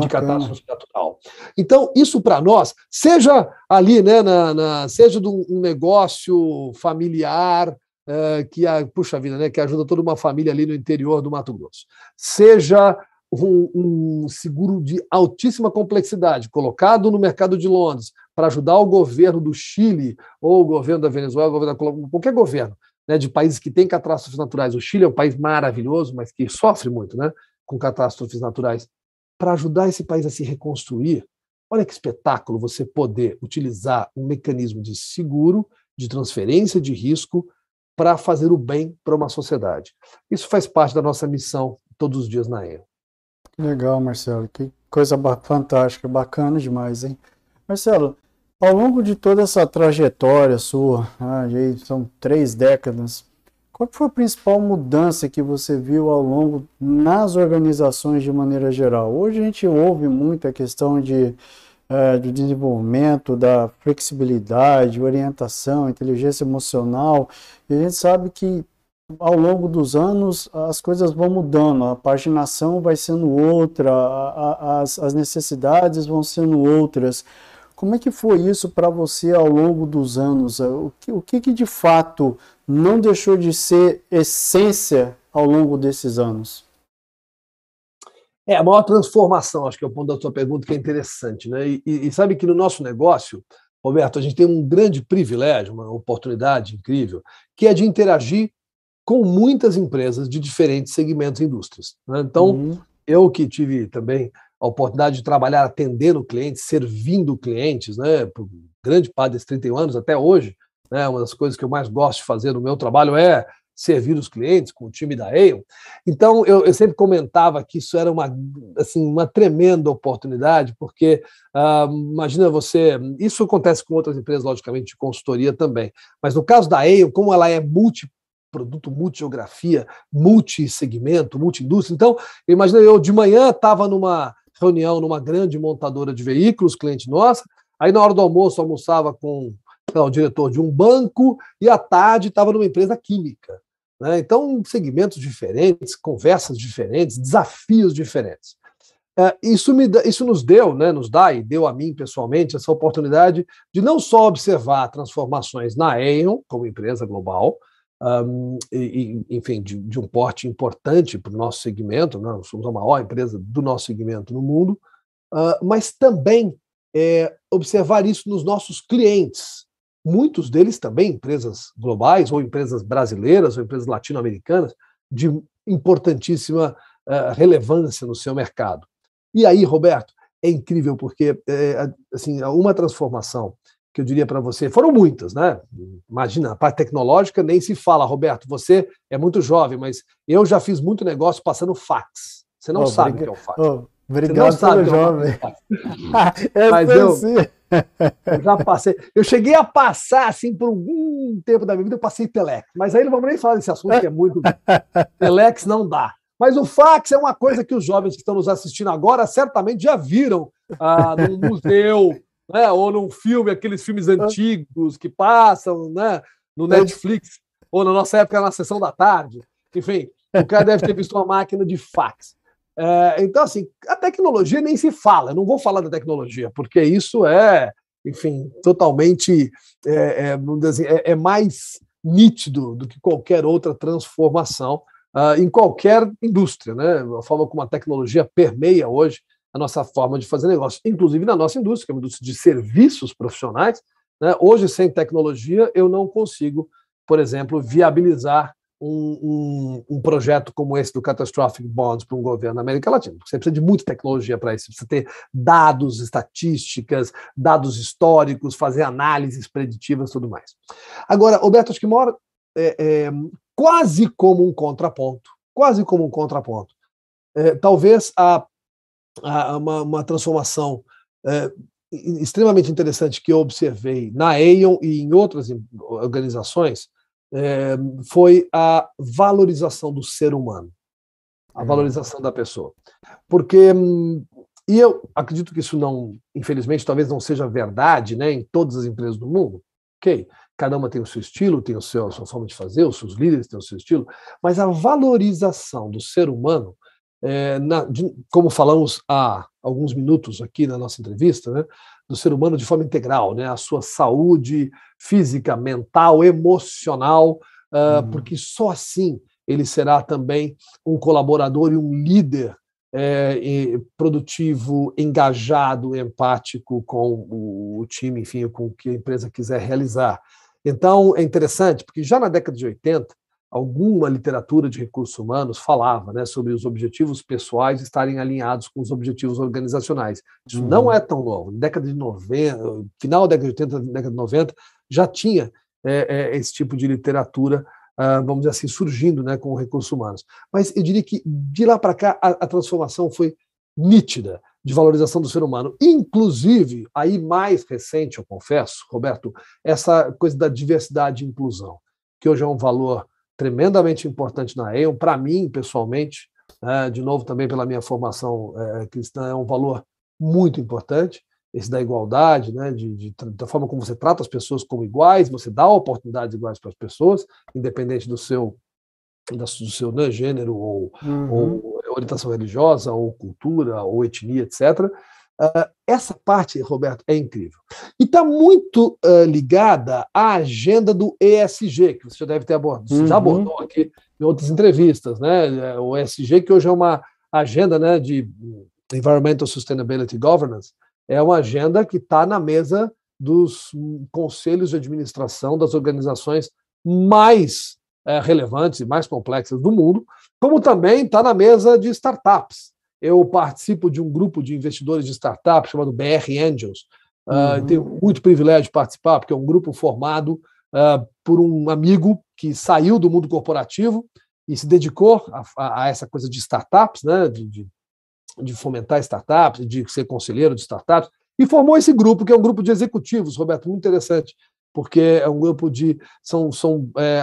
de catástrofe natural. Então, isso para nós, seja ali, né, na, na seja de um negócio familiar, é, que, a, puxa vida, né, que ajuda toda uma família ali no interior do Mato Grosso, seja um, um, seguro de altíssima complexidade, colocado no mercado de Londres, para ajudar o governo do Chile, ou o governo da Venezuela, o governo da Colômbia, qualquer governo, né, de países que têm catástrofes naturais. O Chile é um país maravilhoso, mas que sofre muito né, com catástrofes naturais. Para ajudar esse país a se reconstruir, olha que espetáculo você poder utilizar um mecanismo de seguro, de transferência de risco, para fazer o bem para uma sociedade. Isso faz parte da nossa missão todos os dias na EA. Legal, Marcelo. Que coisa fantástica, bacana demais, hein? Marcelo, ao longo de toda essa trajetória sua, ah, são três décadas, qual foi a principal mudança que você viu ao longo nas organizações de maneira geral? Hoje a gente ouve muito a questão de, é, do desenvolvimento, da flexibilidade, orientação, inteligência emocional, e a gente sabe que ao longo dos anos as coisas vão mudando, a paginação vai sendo outra, a, a, as, as necessidades vão sendo outras. Como é que foi isso para você ao longo dos anos? O que, o que, que de fato não deixou de ser essência ao longo desses anos? É, a maior transformação, acho que é o ponto da sua pergunta, que é interessante. Né? E, e, sabe que no nosso negócio, Roberto, a gente tem um grande privilégio, uma oportunidade incrível, que é de interagir com muitas empresas de diferentes segmentos e indústrias. Né? Então, uhum. eu que tive também a oportunidade de trabalhar atendendo clientes, servindo clientes, né, por grande parte desses 31 anos até hoje, né, uma das coisas que eu mais gosto de fazer no meu trabalho é servir os clientes com o time da Aon. Então, eu, eu, sempre comentava que isso era uma, assim, uma tremenda oportunidade, porque uh, imagina você, isso acontece com outras empresas, logicamente, de consultoria também, mas no caso da Aon, como ela é multi produto multigeografia, multissegmento, multiindústria. Então, imagina eu de manhã estava numa reunião numa grande montadora de veículos, cliente nossa. Aí, na hora do almoço, almoçava com o diretor de um banco e à tarde estava numa empresa química. Né? Então, segmentos diferentes, conversas diferentes, desafios diferentes. É, isso, me, isso nos deu, né, nos dá e deu a mim pessoalmente essa oportunidade de não só observar transformações na Aon, como empresa global, um, e, enfim, de, de, um porte importante para o nosso segmento, né? nós somos a maior empresa do nosso segmento no mundo, uh, mas também é, observar isso nos nossos clientes, muitos deles também empresas globais, ou empresas brasileiras, ou empresas latino-americanas, de importantíssima uh, relevância no seu mercado. E aí, Roberto, é incrível porque é, assim uma transformação que eu diria para você, foram muitas, né? Imagina, a parte tecnológica nem se fala, Roberto, você é muito jovem, mas eu já fiz muito negócio passando fax. Você não oh, sabe o que é o fax. Oh, obrigado você não sabe é jovem. É mas eu, eu, já passei. Eu cheguei a passar, assim, por algum tempo da minha vida, eu passei Telex. Mas aí não vamos nem falar desse assunto, que é muito. Telex não dá. Mas o fax é uma coisa que os jovens que estão nos assistindo agora certamente já viram ah, no museu, né? ou num filme, aqueles filmes antigos que passam né? no Netflix, ou na nossa época na sessão da tarde. Enfim, o cara deve ter visto uma máquina de fax. É, então, assim, a tecnologia nem se fala. Eu não vou falar da tecnologia, porque isso é, enfim, totalmente é, é, assim, é, é mais nítido do que qualquer outra transformação uh, em qualquer indústria. Né? A forma como a tecnologia permeia hoje a nossa forma de fazer negócio, inclusive na nossa indústria, que é uma indústria de serviços profissionais. Né? Hoje, sem tecnologia, eu não consigo, por exemplo, viabilizar um, um, um, projeto como esse do Catastrophic Bonds para um governo na América Latina. Você precisa de muita tecnologia para isso. Você precisa ter dados, estatísticas, dados históricos, fazer análises preditivas tudo mais. Agora, Roberto, acho que mora é, é, quase como um contraponto, quase como um contraponto. É, talvez a uma, uma transformação é, extremamente interessante que eu observei na Aon e em outras organizações é, foi a valorização do ser humano, a uhum. valorização da pessoa. Porque, hum, e eu acredito que isso não, infelizmente, talvez não seja verdade né, em todas as empresas do mundo. Ok, cada uma tem o seu estilo, tem o seu, a sua forma de fazer, os seus líderes têm o seu estilo, mas a valorização do ser humano, é, na, de, como falamos há alguns minutos aqui na nossa entrevista, né, do ser humano de forma integral, né, a sua saúde física, mental, emocional, uh, uhum. porque só assim ele será também um colaborador e um líder é, produtivo, engajado, empático com o time, enfim, com o que a empresa quiser realizar. Então, é interessante, porque já na década de 80, alguma literatura de recursos humanos falava né, sobre os objetivos pessoais estarem alinhados com os objetivos organizacionais. Isso uhum. não é tão novo. Na década de 90, final da década de 80, década de 90, já tinha é, é, esse tipo de literatura, ah, vamos dizer assim, surgindo né, com recursos humanos. Mas eu diria que de lá para cá a, a transformação foi nítida de valorização do ser humano. Inclusive, aí mais recente, eu confesso, Roberto, essa coisa da diversidade e inclusão, que hoje é um valor tremendamente importante na EON, para mim, pessoalmente, né, de novo também pela minha formação é, cristã, é um valor muito importante, esse da igualdade, né, de, de, da forma como você trata as pessoas como iguais, você dá oportunidades iguais para as pessoas, independente do seu do seu né, gênero ou, uhum. ou, orientação religiosa ou cultura ou etnia, etc. Uh, essa parte, Roberto, é incrível. E está muito uh, ligada à agenda do ESG, que você já deve ter abordado, você uhum. já abordou aqui em outras entrevistas, né? O ESG, que hoje é uma agenda né, de Environmental Sustainability Governance, é uma agenda que está na mesa dos conselhos de administração das organizações mais é, relevantes e mais complexas do mundo, como também está na mesa de startups. Eu participo de um grupo de investidores de startups chamado BR Angels. Uh, uhum. Tenho muito privilégio de participar, porque é um grupo formado uh, por um amigo que saiu do mundo corporativo e se dedicou a, a, a essa coisa de startups, né, de, de, de fomentar startups, de ser conselheiro de startups, e formou esse grupo, que é um grupo de executivos, Roberto, muito interessante, porque é um grupo de. são, são é,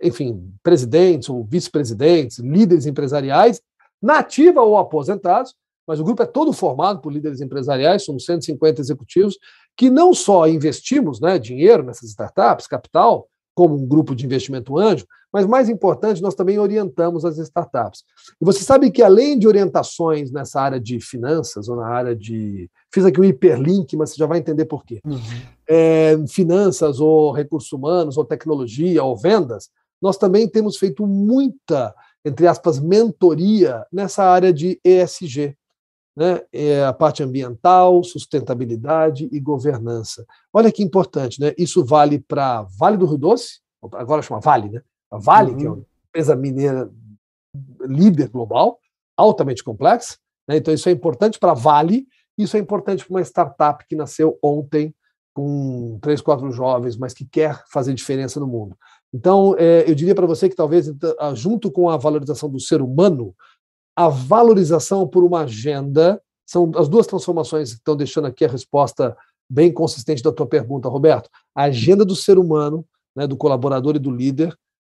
enfim, presidentes ou vice-presidentes, líderes empresariais, nativa ou aposentados, mas o grupo é todo formado por líderes empresariais, somos 150 executivos, que não só investimos né, dinheiro nessas startups, capital, como um grupo de investimento anjo, mas mais importante, nós também orientamos as startups. E você sabe que além de orientações nessa área de finanças ou na área de. Fiz aqui um hiperlink, mas você já vai entender por quê. Uhum. É, finanças, ou recursos humanos, ou tecnologia, ou vendas, nós também temos feito muita, entre aspas, mentoria nessa área de ESG, né? É a parte ambiental, sustentabilidade e governança. Olha que importante, né? Isso vale para Vale do Rio Doce, agora chama Vale, né? A Vale, uhum. que é uma empresa mineira líder global, altamente complexa, né? Então isso é importante para Vale, isso é importante para uma startup que nasceu ontem com três, quatro jovens, mas que quer fazer diferença no mundo. Então, é, eu diria para você que talvez, então, junto com a valorização do ser humano, a valorização por uma agenda são as duas transformações que estão deixando aqui a resposta bem consistente da tua pergunta, Roberto. A agenda do ser humano, né, do colaborador e do líder,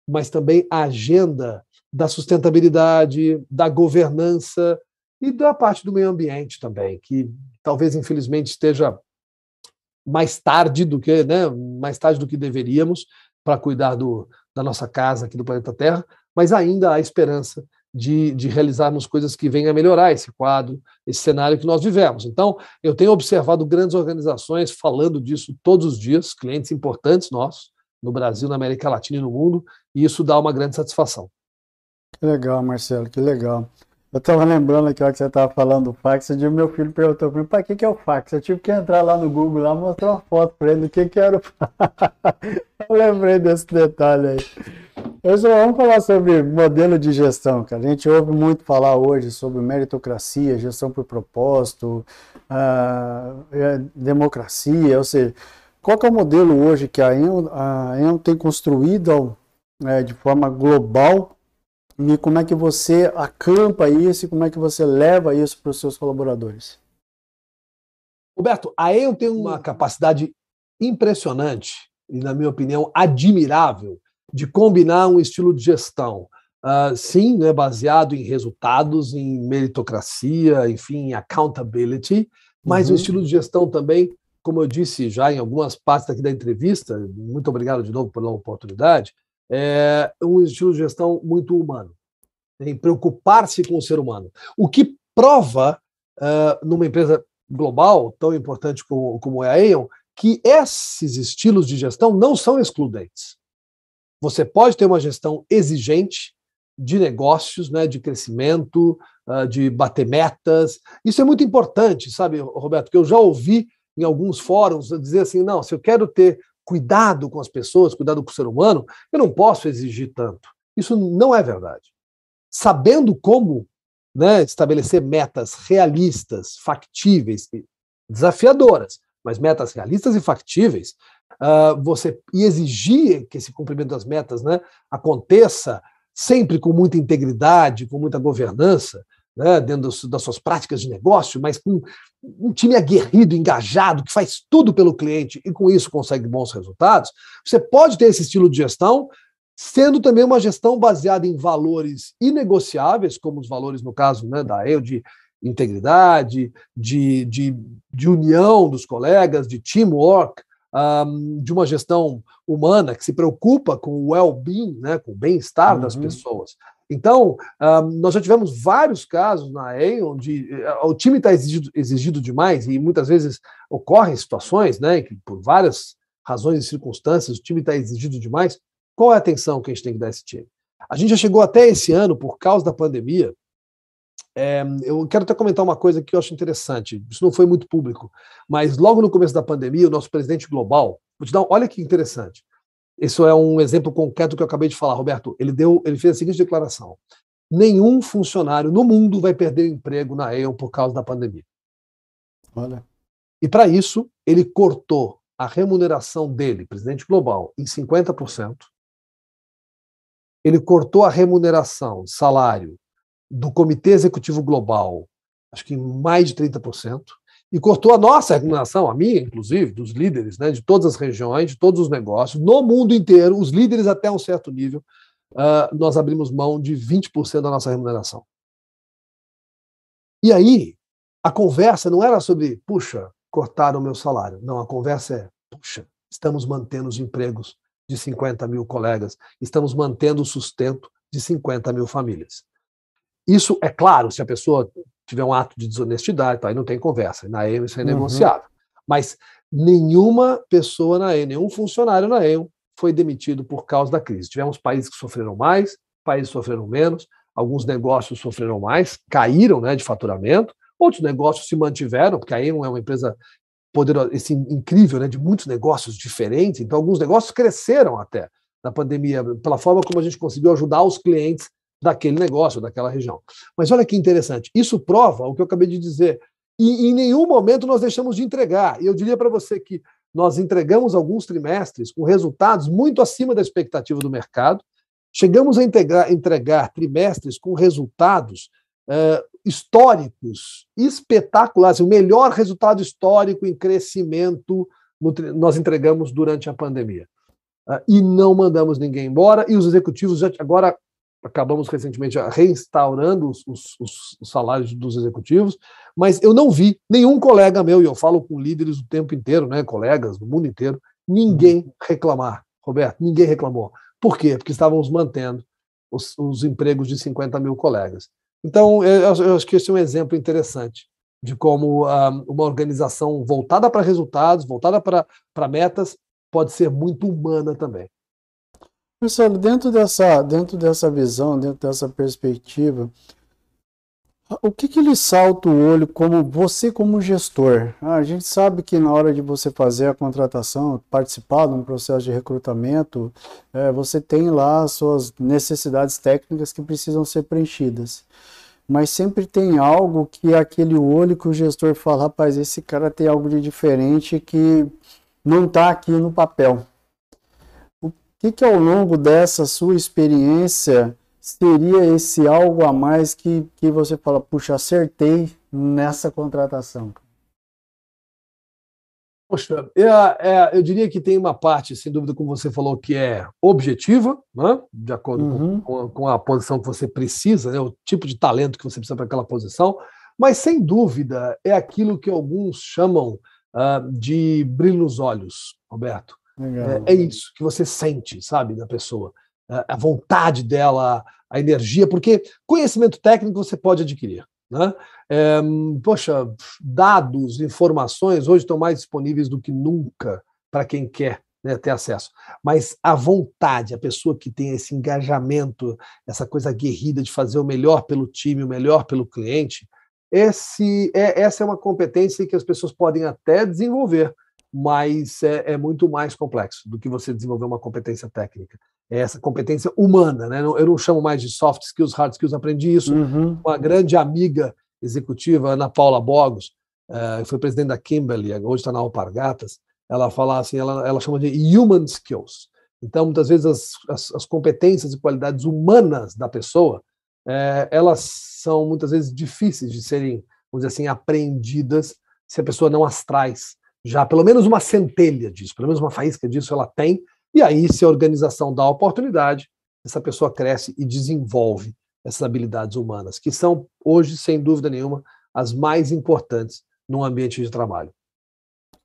mas também a agenda da sustentabilidade, da governança e da parte do meio ambiente também, que talvez infelizmente esteja mais tarde do que, né, mais tarde do que deveríamos, para cuidar do, da nossa casa aqui do planeta Terra, mas ainda há esperança de, de realizarmos coisas que venham a melhorar esse quadro, esse cenário que nós vivemos. Então, eu tenho observado grandes organizações falando disso todos os dias, clientes importantes nossos, no Brasil, na América Latina e no mundo, e isso dá uma grande satisfação. Que legal, Marcelo, que legal. Eu estava lembrando aqui, ó, que você estava falando do fax, e o meu filho perguntou para mim, pai, o que, que é o fax? Eu tive que entrar lá no Google, lá, mostrar uma foto para ele do que, que era o fax. Eu lembrei desse detalhe aí. Vamos falar sobre modelo de gestão, cara. A gente ouve muito falar hoje sobre meritocracia, gestão por propósito, uh, democracia, ou seja, qual é o modelo hoje que a EON, a tem construído uh, de forma global e como é que você acampa isso e como é que você leva isso para os seus colaboradores? Roberto, a EON tem uma capacidade impressionante e, na minha opinião, admirável de combinar um estilo de gestão, uh, sim, né, baseado em resultados, em meritocracia, enfim, em accountability, mas uhum. um estilo de gestão também, como eu disse já em algumas partes aqui da entrevista, muito obrigado de novo pela oportunidade, é um estilo de gestão muito humano, em preocupar-se com o ser humano. O que prova, uh, numa empresa global tão importante como, como é a Aon, que esses estilos de gestão não são excludentes. Você pode ter uma gestão exigente de negócios, né, de crescimento, uh, de bater metas. Isso é muito importante, sabe, Roberto? Que eu já ouvi em alguns fóruns dizer assim: não, se eu quero ter cuidado com as pessoas, cuidado com o ser humano, eu não posso exigir tanto. Isso não é verdade. Sabendo como né, estabelecer metas realistas, factíveis, desafiadoras, mas metas realistas e factíveis, uh, você e exigir que esse cumprimento das metas né, aconteça sempre com muita integridade, com muita governança, né, dentro das suas práticas de negócio, mas com um time aguerrido, engajado, que faz tudo pelo cliente e com isso consegue bons resultados, você pode ter esse estilo de gestão, sendo também uma gestão baseada em valores inegociáveis, como os valores, no caso né, da EU, de integridade, de, de, de união dos colegas, de teamwork, um, de uma gestão humana que se preocupa com o well-being, né, com o bem-estar uhum. das pessoas. Então, um, nós já tivemos vários casos na Aon onde uh, o time está exigido, exigido demais e muitas vezes ocorrem situações né, que, por várias razões e circunstâncias, o time está exigido demais. Qual é a atenção que a gente tem que dar a esse time? A gente já chegou até esse ano, por causa da pandemia, é, eu quero até comentar uma coisa que eu acho interessante. Isso não foi muito público, mas logo no começo da pandemia, o nosso presidente global, vou te dar, olha que interessante. Isso é um exemplo concreto que eu acabei de falar, Roberto. Ele deu, ele fez a seguinte declaração: nenhum funcionário no mundo vai perder emprego na Aon por causa da pandemia. Olha. E para isso, ele cortou a remuneração dele, presidente global, em 50%. Ele cortou a remuneração, salário do Comitê Executivo Global, acho que em mais de 30%, e cortou a nossa remuneração, a minha, inclusive, dos líderes né, de todas as regiões, de todos os negócios, no mundo inteiro, os líderes até um certo nível, uh, nós abrimos mão de 20% da nossa remuneração. E aí, a conversa não era sobre, puxa, cortaram o meu salário. Não, a conversa é, puxa, estamos mantendo os empregos de 50 mil colegas, estamos mantendo o sustento de 50 mil famílias. Isso é claro, se a pessoa tiver um ato de desonestidade, tá, aí não tem conversa. Na EM isso é negociável. Uhum. Mas nenhuma pessoa na EM, nenhum funcionário na EM foi demitido por causa da crise. Tivemos países que sofreram mais, países que sofreram menos, alguns negócios sofreram mais, caíram né, de faturamento, outros negócios se mantiveram, porque a EM é uma empresa poderosa, esse incrível, né, de muitos negócios diferentes, então alguns negócios cresceram até na pandemia, pela forma como a gente conseguiu ajudar os clientes daquele negócio, daquela região. Mas olha que interessante, isso prova o que eu acabei de dizer. E em nenhum momento nós deixamos de entregar. E eu diria para você que nós entregamos alguns trimestres com resultados muito acima da expectativa do mercado. Chegamos a integrar, entregar trimestres com resultados uh, históricos, espetaculares. O melhor resultado histórico em crescimento no, nós entregamos durante a pandemia. Uh, e não mandamos ninguém embora. E os executivos já agora acabamos recentemente reinstaurando os, os, os, salários dos executivos, mas eu não vi nenhum colega meu, e eu falo com líderes o tempo inteiro, né, colegas do mundo inteiro, ninguém reclamar, Roberto, ninguém reclamou. Por quê? Porque estávamos mantendo os, os empregos de 50 mil colegas. Então, eu, eu, acho que esse é um exemplo interessante de como ah, uma organização voltada para resultados, voltada para metas, pode ser muito humana também. Marcelo, dentro dessa, dentro dessa visão, dentro dessa perspectiva, o que, que lhe salta o olho como você como gestor? Ah, a gente sabe que na hora de você fazer a contratação, participar de um processo de recrutamento, é, você tem lá as suas necessidades técnicas que precisam ser preenchidas. Mas sempre tem algo que é aquele olho que o gestor fala, rapaz, esse cara tem algo de diferente que não está aqui no papel que, que ao longo dessa sua experiência seria esse algo a mais que, que você fala, puxa, acertei nessa contratação? Poxa, eu, é, eu, diria que tem uma parte, sem dúvida, como você falou, que é objetiva, né? de acordo uhum. com, com, a posição que você precisa, né? o tipo de talento que você precisa para aquela posição, mas sem dúvida é aquilo que alguns chamam uh, de brilho nos olhos, Roberto. É, é, isso que você sente, sabe, da pessoa. A vontade dela, a energia, porque conhecimento técnico você pode adquirir. Né? É, poxa, dados, informações hoje estão mais disponíveis do que nunca para quem quer né, ter acesso. Mas a vontade, a pessoa que tem esse engajamento, essa coisa aguerrida de fazer o melhor pelo time, o melhor pelo cliente, esse, é, essa é uma competência que as pessoas podem até desenvolver, mas é, é muito mais complexo do que você desenvolver uma competência técnica é essa competência humana, né? Eu não chamo mais de soft skills, hard skills, aprendi isso uhum. uma grande amiga executiva, Ana Paula Bogos, uh, foi presidente da Kimberly, hoje está na Alpargatas, ela fala assim, ela, ela chama de human skills. Então, muitas vezes, as, as, as competências e qualidades humanas da pessoa, é, elas são muitas vezes difíceis de serem, vamos dizer assim, aprendidas se a pessoa não as traz já pelo menos uma centelha disso, pelo menos uma faísca disso ela tem, e aí, se a organização dá a oportunidade, essa pessoa cresce e desenvolve essas habilidades humanas, que são, hoje, sem dúvida nenhuma, as mais importantes num ambiente de trabalho.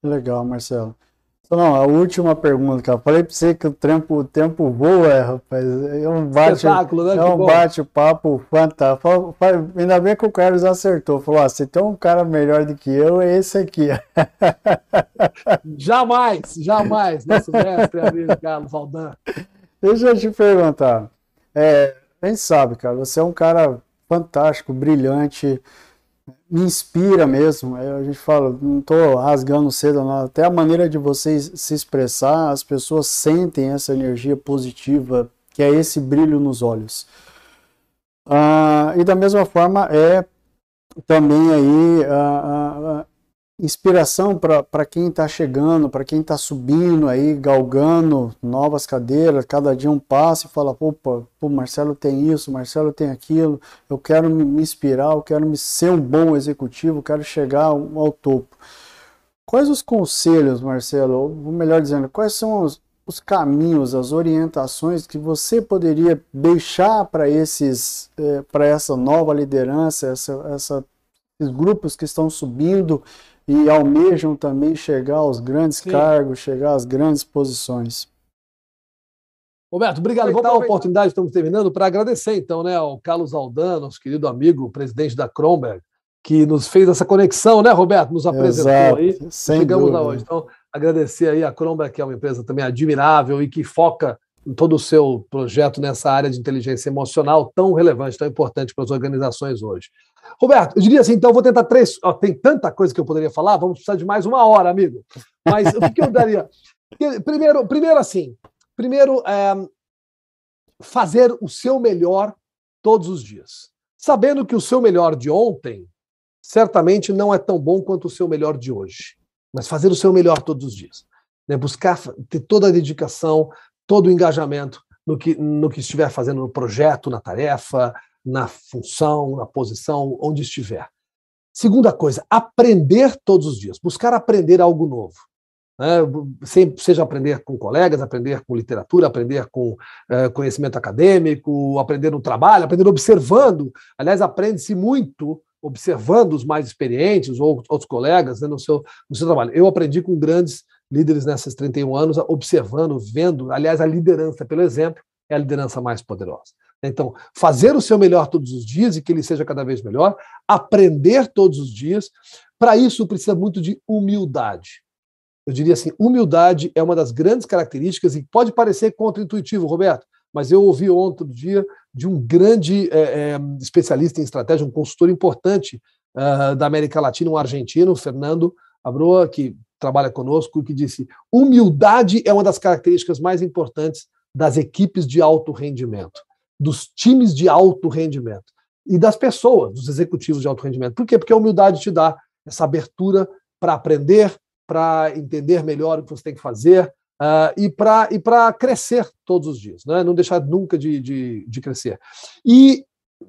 Legal, Marcelo. Não, a última pergunta, cara. Falei para você que o tempo, o tempo voa, rapaz. É um bate, né? é um bate-papo fantástico. Ainda bem que o Carlos acertou. Falou: ah, se tem um cara melhor do que eu, é esse aqui. jamais, jamais, nosso mestre amigo Carlos Aldan. Deixa eu te perguntar. É, a gente sabe, cara, você é um cara fantástico, brilhante me inspira mesmo. A gente fala, não estou rasgando cedo, não. até a maneira de vocês se expressar, as pessoas sentem essa energia positiva, que é esse brilho nos olhos. Ah, e da mesma forma é também aí ah, ah, inspiração para quem está chegando, para quem está subindo aí, galgando novas cadeiras, cada dia um passo e fala, opa, o Marcelo tem isso, Marcelo tem aquilo, eu quero me inspirar, eu quero me ser um bom executivo, quero chegar ao, ao topo. Quais os conselhos, Marcelo, ou melhor dizendo, quais são os, os caminhos, as orientações que você poderia deixar para esses, eh, para essa nova liderança, essa, essa, esses grupos que estão subindo e almejam também chegar aos grandes Sim. cargos, chegar às grandes posições. Roberto, obrigado. Vou dar a oportunidade, estamos terminando, para agradecer, então, né, ao Carlos Aldan, nosso querido amigo, presidente da Kronberg, que nos fez essa conexão, né, Roberto? Nos apresentou Exato, aí. Chegamos dúvida. lá hoje. Então, agradecer aí a Kronberg, que é uma empresa também admirável e que foca todo o seu projeto nessa área de inteligência emocional tão relevante, tão importante para as organizações hoje. Roberto, eu diria assim, então vou tentar três. Ó, tem tanta coisa que eu poderia falar, vamos precisar de mais uma hora, amigo. Mas o que, que eu daria? Primeiro, primeiro assim, primeiro é, fazer o seu melhor todos os dias, sabendo que o seu melhor de ontem certamente não é tão bom quanto o seu melhor de hoje, mas fazer o seu melhor todos os dias, né? buscar ter toda a dedicação, todo o engajamento no que, no que estiver fazendo no projeto, na tarefa, na função, na posição, onde estiver. Segunda coisa, aprender todos os dias, buscar aprender algo novo. Né? seja aprender com colegas, aprender com literatura, aprender com é, conhecimento acadêmico, aprender no trabalho, aprender observando. Aliás, aprende-se muito observando os mais experientes ou outros colegas né, no, seu, no seu trabalho. Eu aprendi com grandes líderes nesses 31 anos, observando, vendo. Aliás, a liderança pelo exemplo é a liderança mais poderosa. Então, fazer o seu melhor todos os dias e que ele seja cada vez melhor, aprender todos os dias. Para isso, precisa muito de humildade. Eu diria assim: humildade é uma das grandes características e pode parecer contra-intuitivo, Roberto, mas eu ouvi ontem dia de um grande é, é, especialista em estratégia, um consultor importante uh, da América Latina, um argentino, Fernando Abroa, que trabalha conosco, que disse: humildade é uma das características mais importantes das equipes de alto rendimento dos times de alto rendimento e das pessoas, dos executivos de alto rendimento. Por quê? Porque a humildade te dá essa abertura para aprender, para entender melhor o que você tem que fazer uh, e para e crescer todos os dias, né? não deixar nunca de, de, de crescer. E,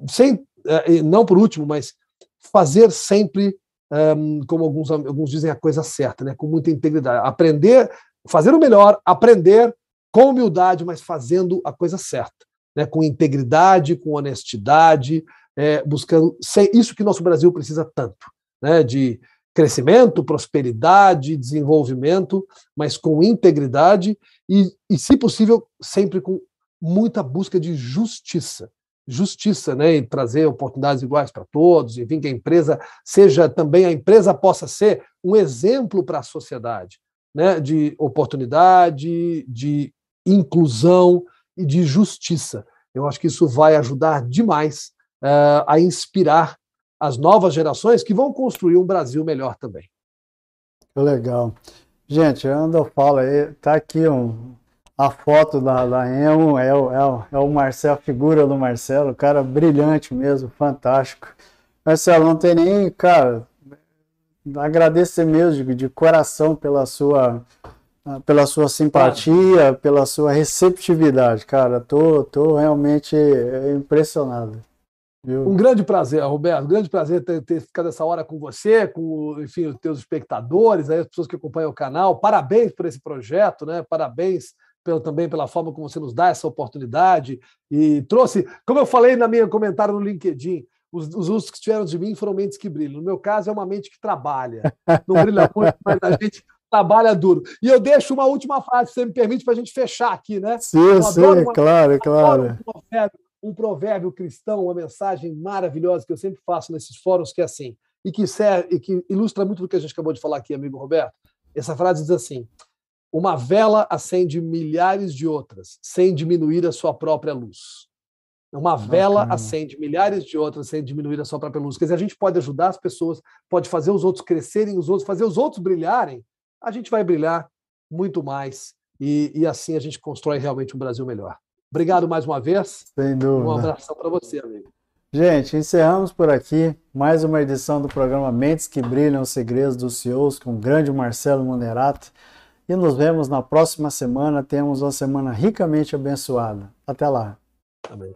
sem, uh, não por último, mas fazer sempre um, como alguns, alguns dizem, a coisa certa, né? com muita integridade. Aprender, fazer o melhor, aprender com humildade, mas fazendo a coisa certa, né? com integridade, com honestidade, é, buscando isso que nosso Brasil precisa tanto, né? de crescimento, prosperidade, desenvolvimento, mas com integridade e, e, se possível, sempre com muita busca de justiça. Justiça, né? E trazer oportunidades iguais para todos, enfim, que a empresa seja também, a empresa possa ser um exemplo para a sociedade, né? De oportunidade, de inclusão e de justiça. Eu acho que isso vai ajudar demais uh, a inspirar as novas gerações que vão construir um Brasil melhor também. Legal. Gente, anda eu falo aí, tá aqui um, a foto da, da Emo, é o, é, o, é o Marcelo, a figura do Marcelo, cara brilhante mesmo, fantástico. Marcelo, não tem nem, cara, agradecer mesmo de, de coração pela sua pela sua simpatia, pela sua receptividade, cara. Tô, tô realmente impressionado. Viu? Um grande prazer, Roberto. Um grande prazer ter, ter, ficado essa hora com você, com enfim, os teus espectadores, aí, as pessoas que acompanham o canal. Parabéns por esse projeto, né? Parabéns pelo, também pela forma como você nos dá essa oportunidade. E trouxe, como eu falei na minha comentário no LinkedIn, os, os usos que tiveram de mim foram mentes que brilham. No meu caso, é uma mente que trabalha. Não brilha muito, mas a gente trabalha duro. E eu deixo uma última frase, se você me permite, para a gente fechar aqui, né? Sim, sim, uma, claro, claro um provérbio cristão, uma mensagem maravilhosa que eu sempre faço nesses fóruns, que é assim, e que, serve, e que ilustra muito do que a gente acabou de falar aqui, amigo Roberto. Essa frase diz assim: Uma vela acende milhares de outras, sem diminuir a sua própria luz. Uma vela acende milhares de outras sem diminuir a sua própria luz. Quer dizer, a gente pode ajudar as pessoas, pode fazer os outros crescerem, os outros, fazer os outros brilharem. A gente vai brilhar muito mais e, e assim a gente constrói realmente um Brasil melhor. Obrigado mais uma vez. Sem dúvida. Um abração para você, amigo. Gente, encerramos por aqui mais uma edição do programa Mentes que Brilham os Segredos dos CEOs com o grande Marcelo Monerato. E nos vemos na próxima semana. Temos uma semana ricamente abençoada. Até lá. Amém.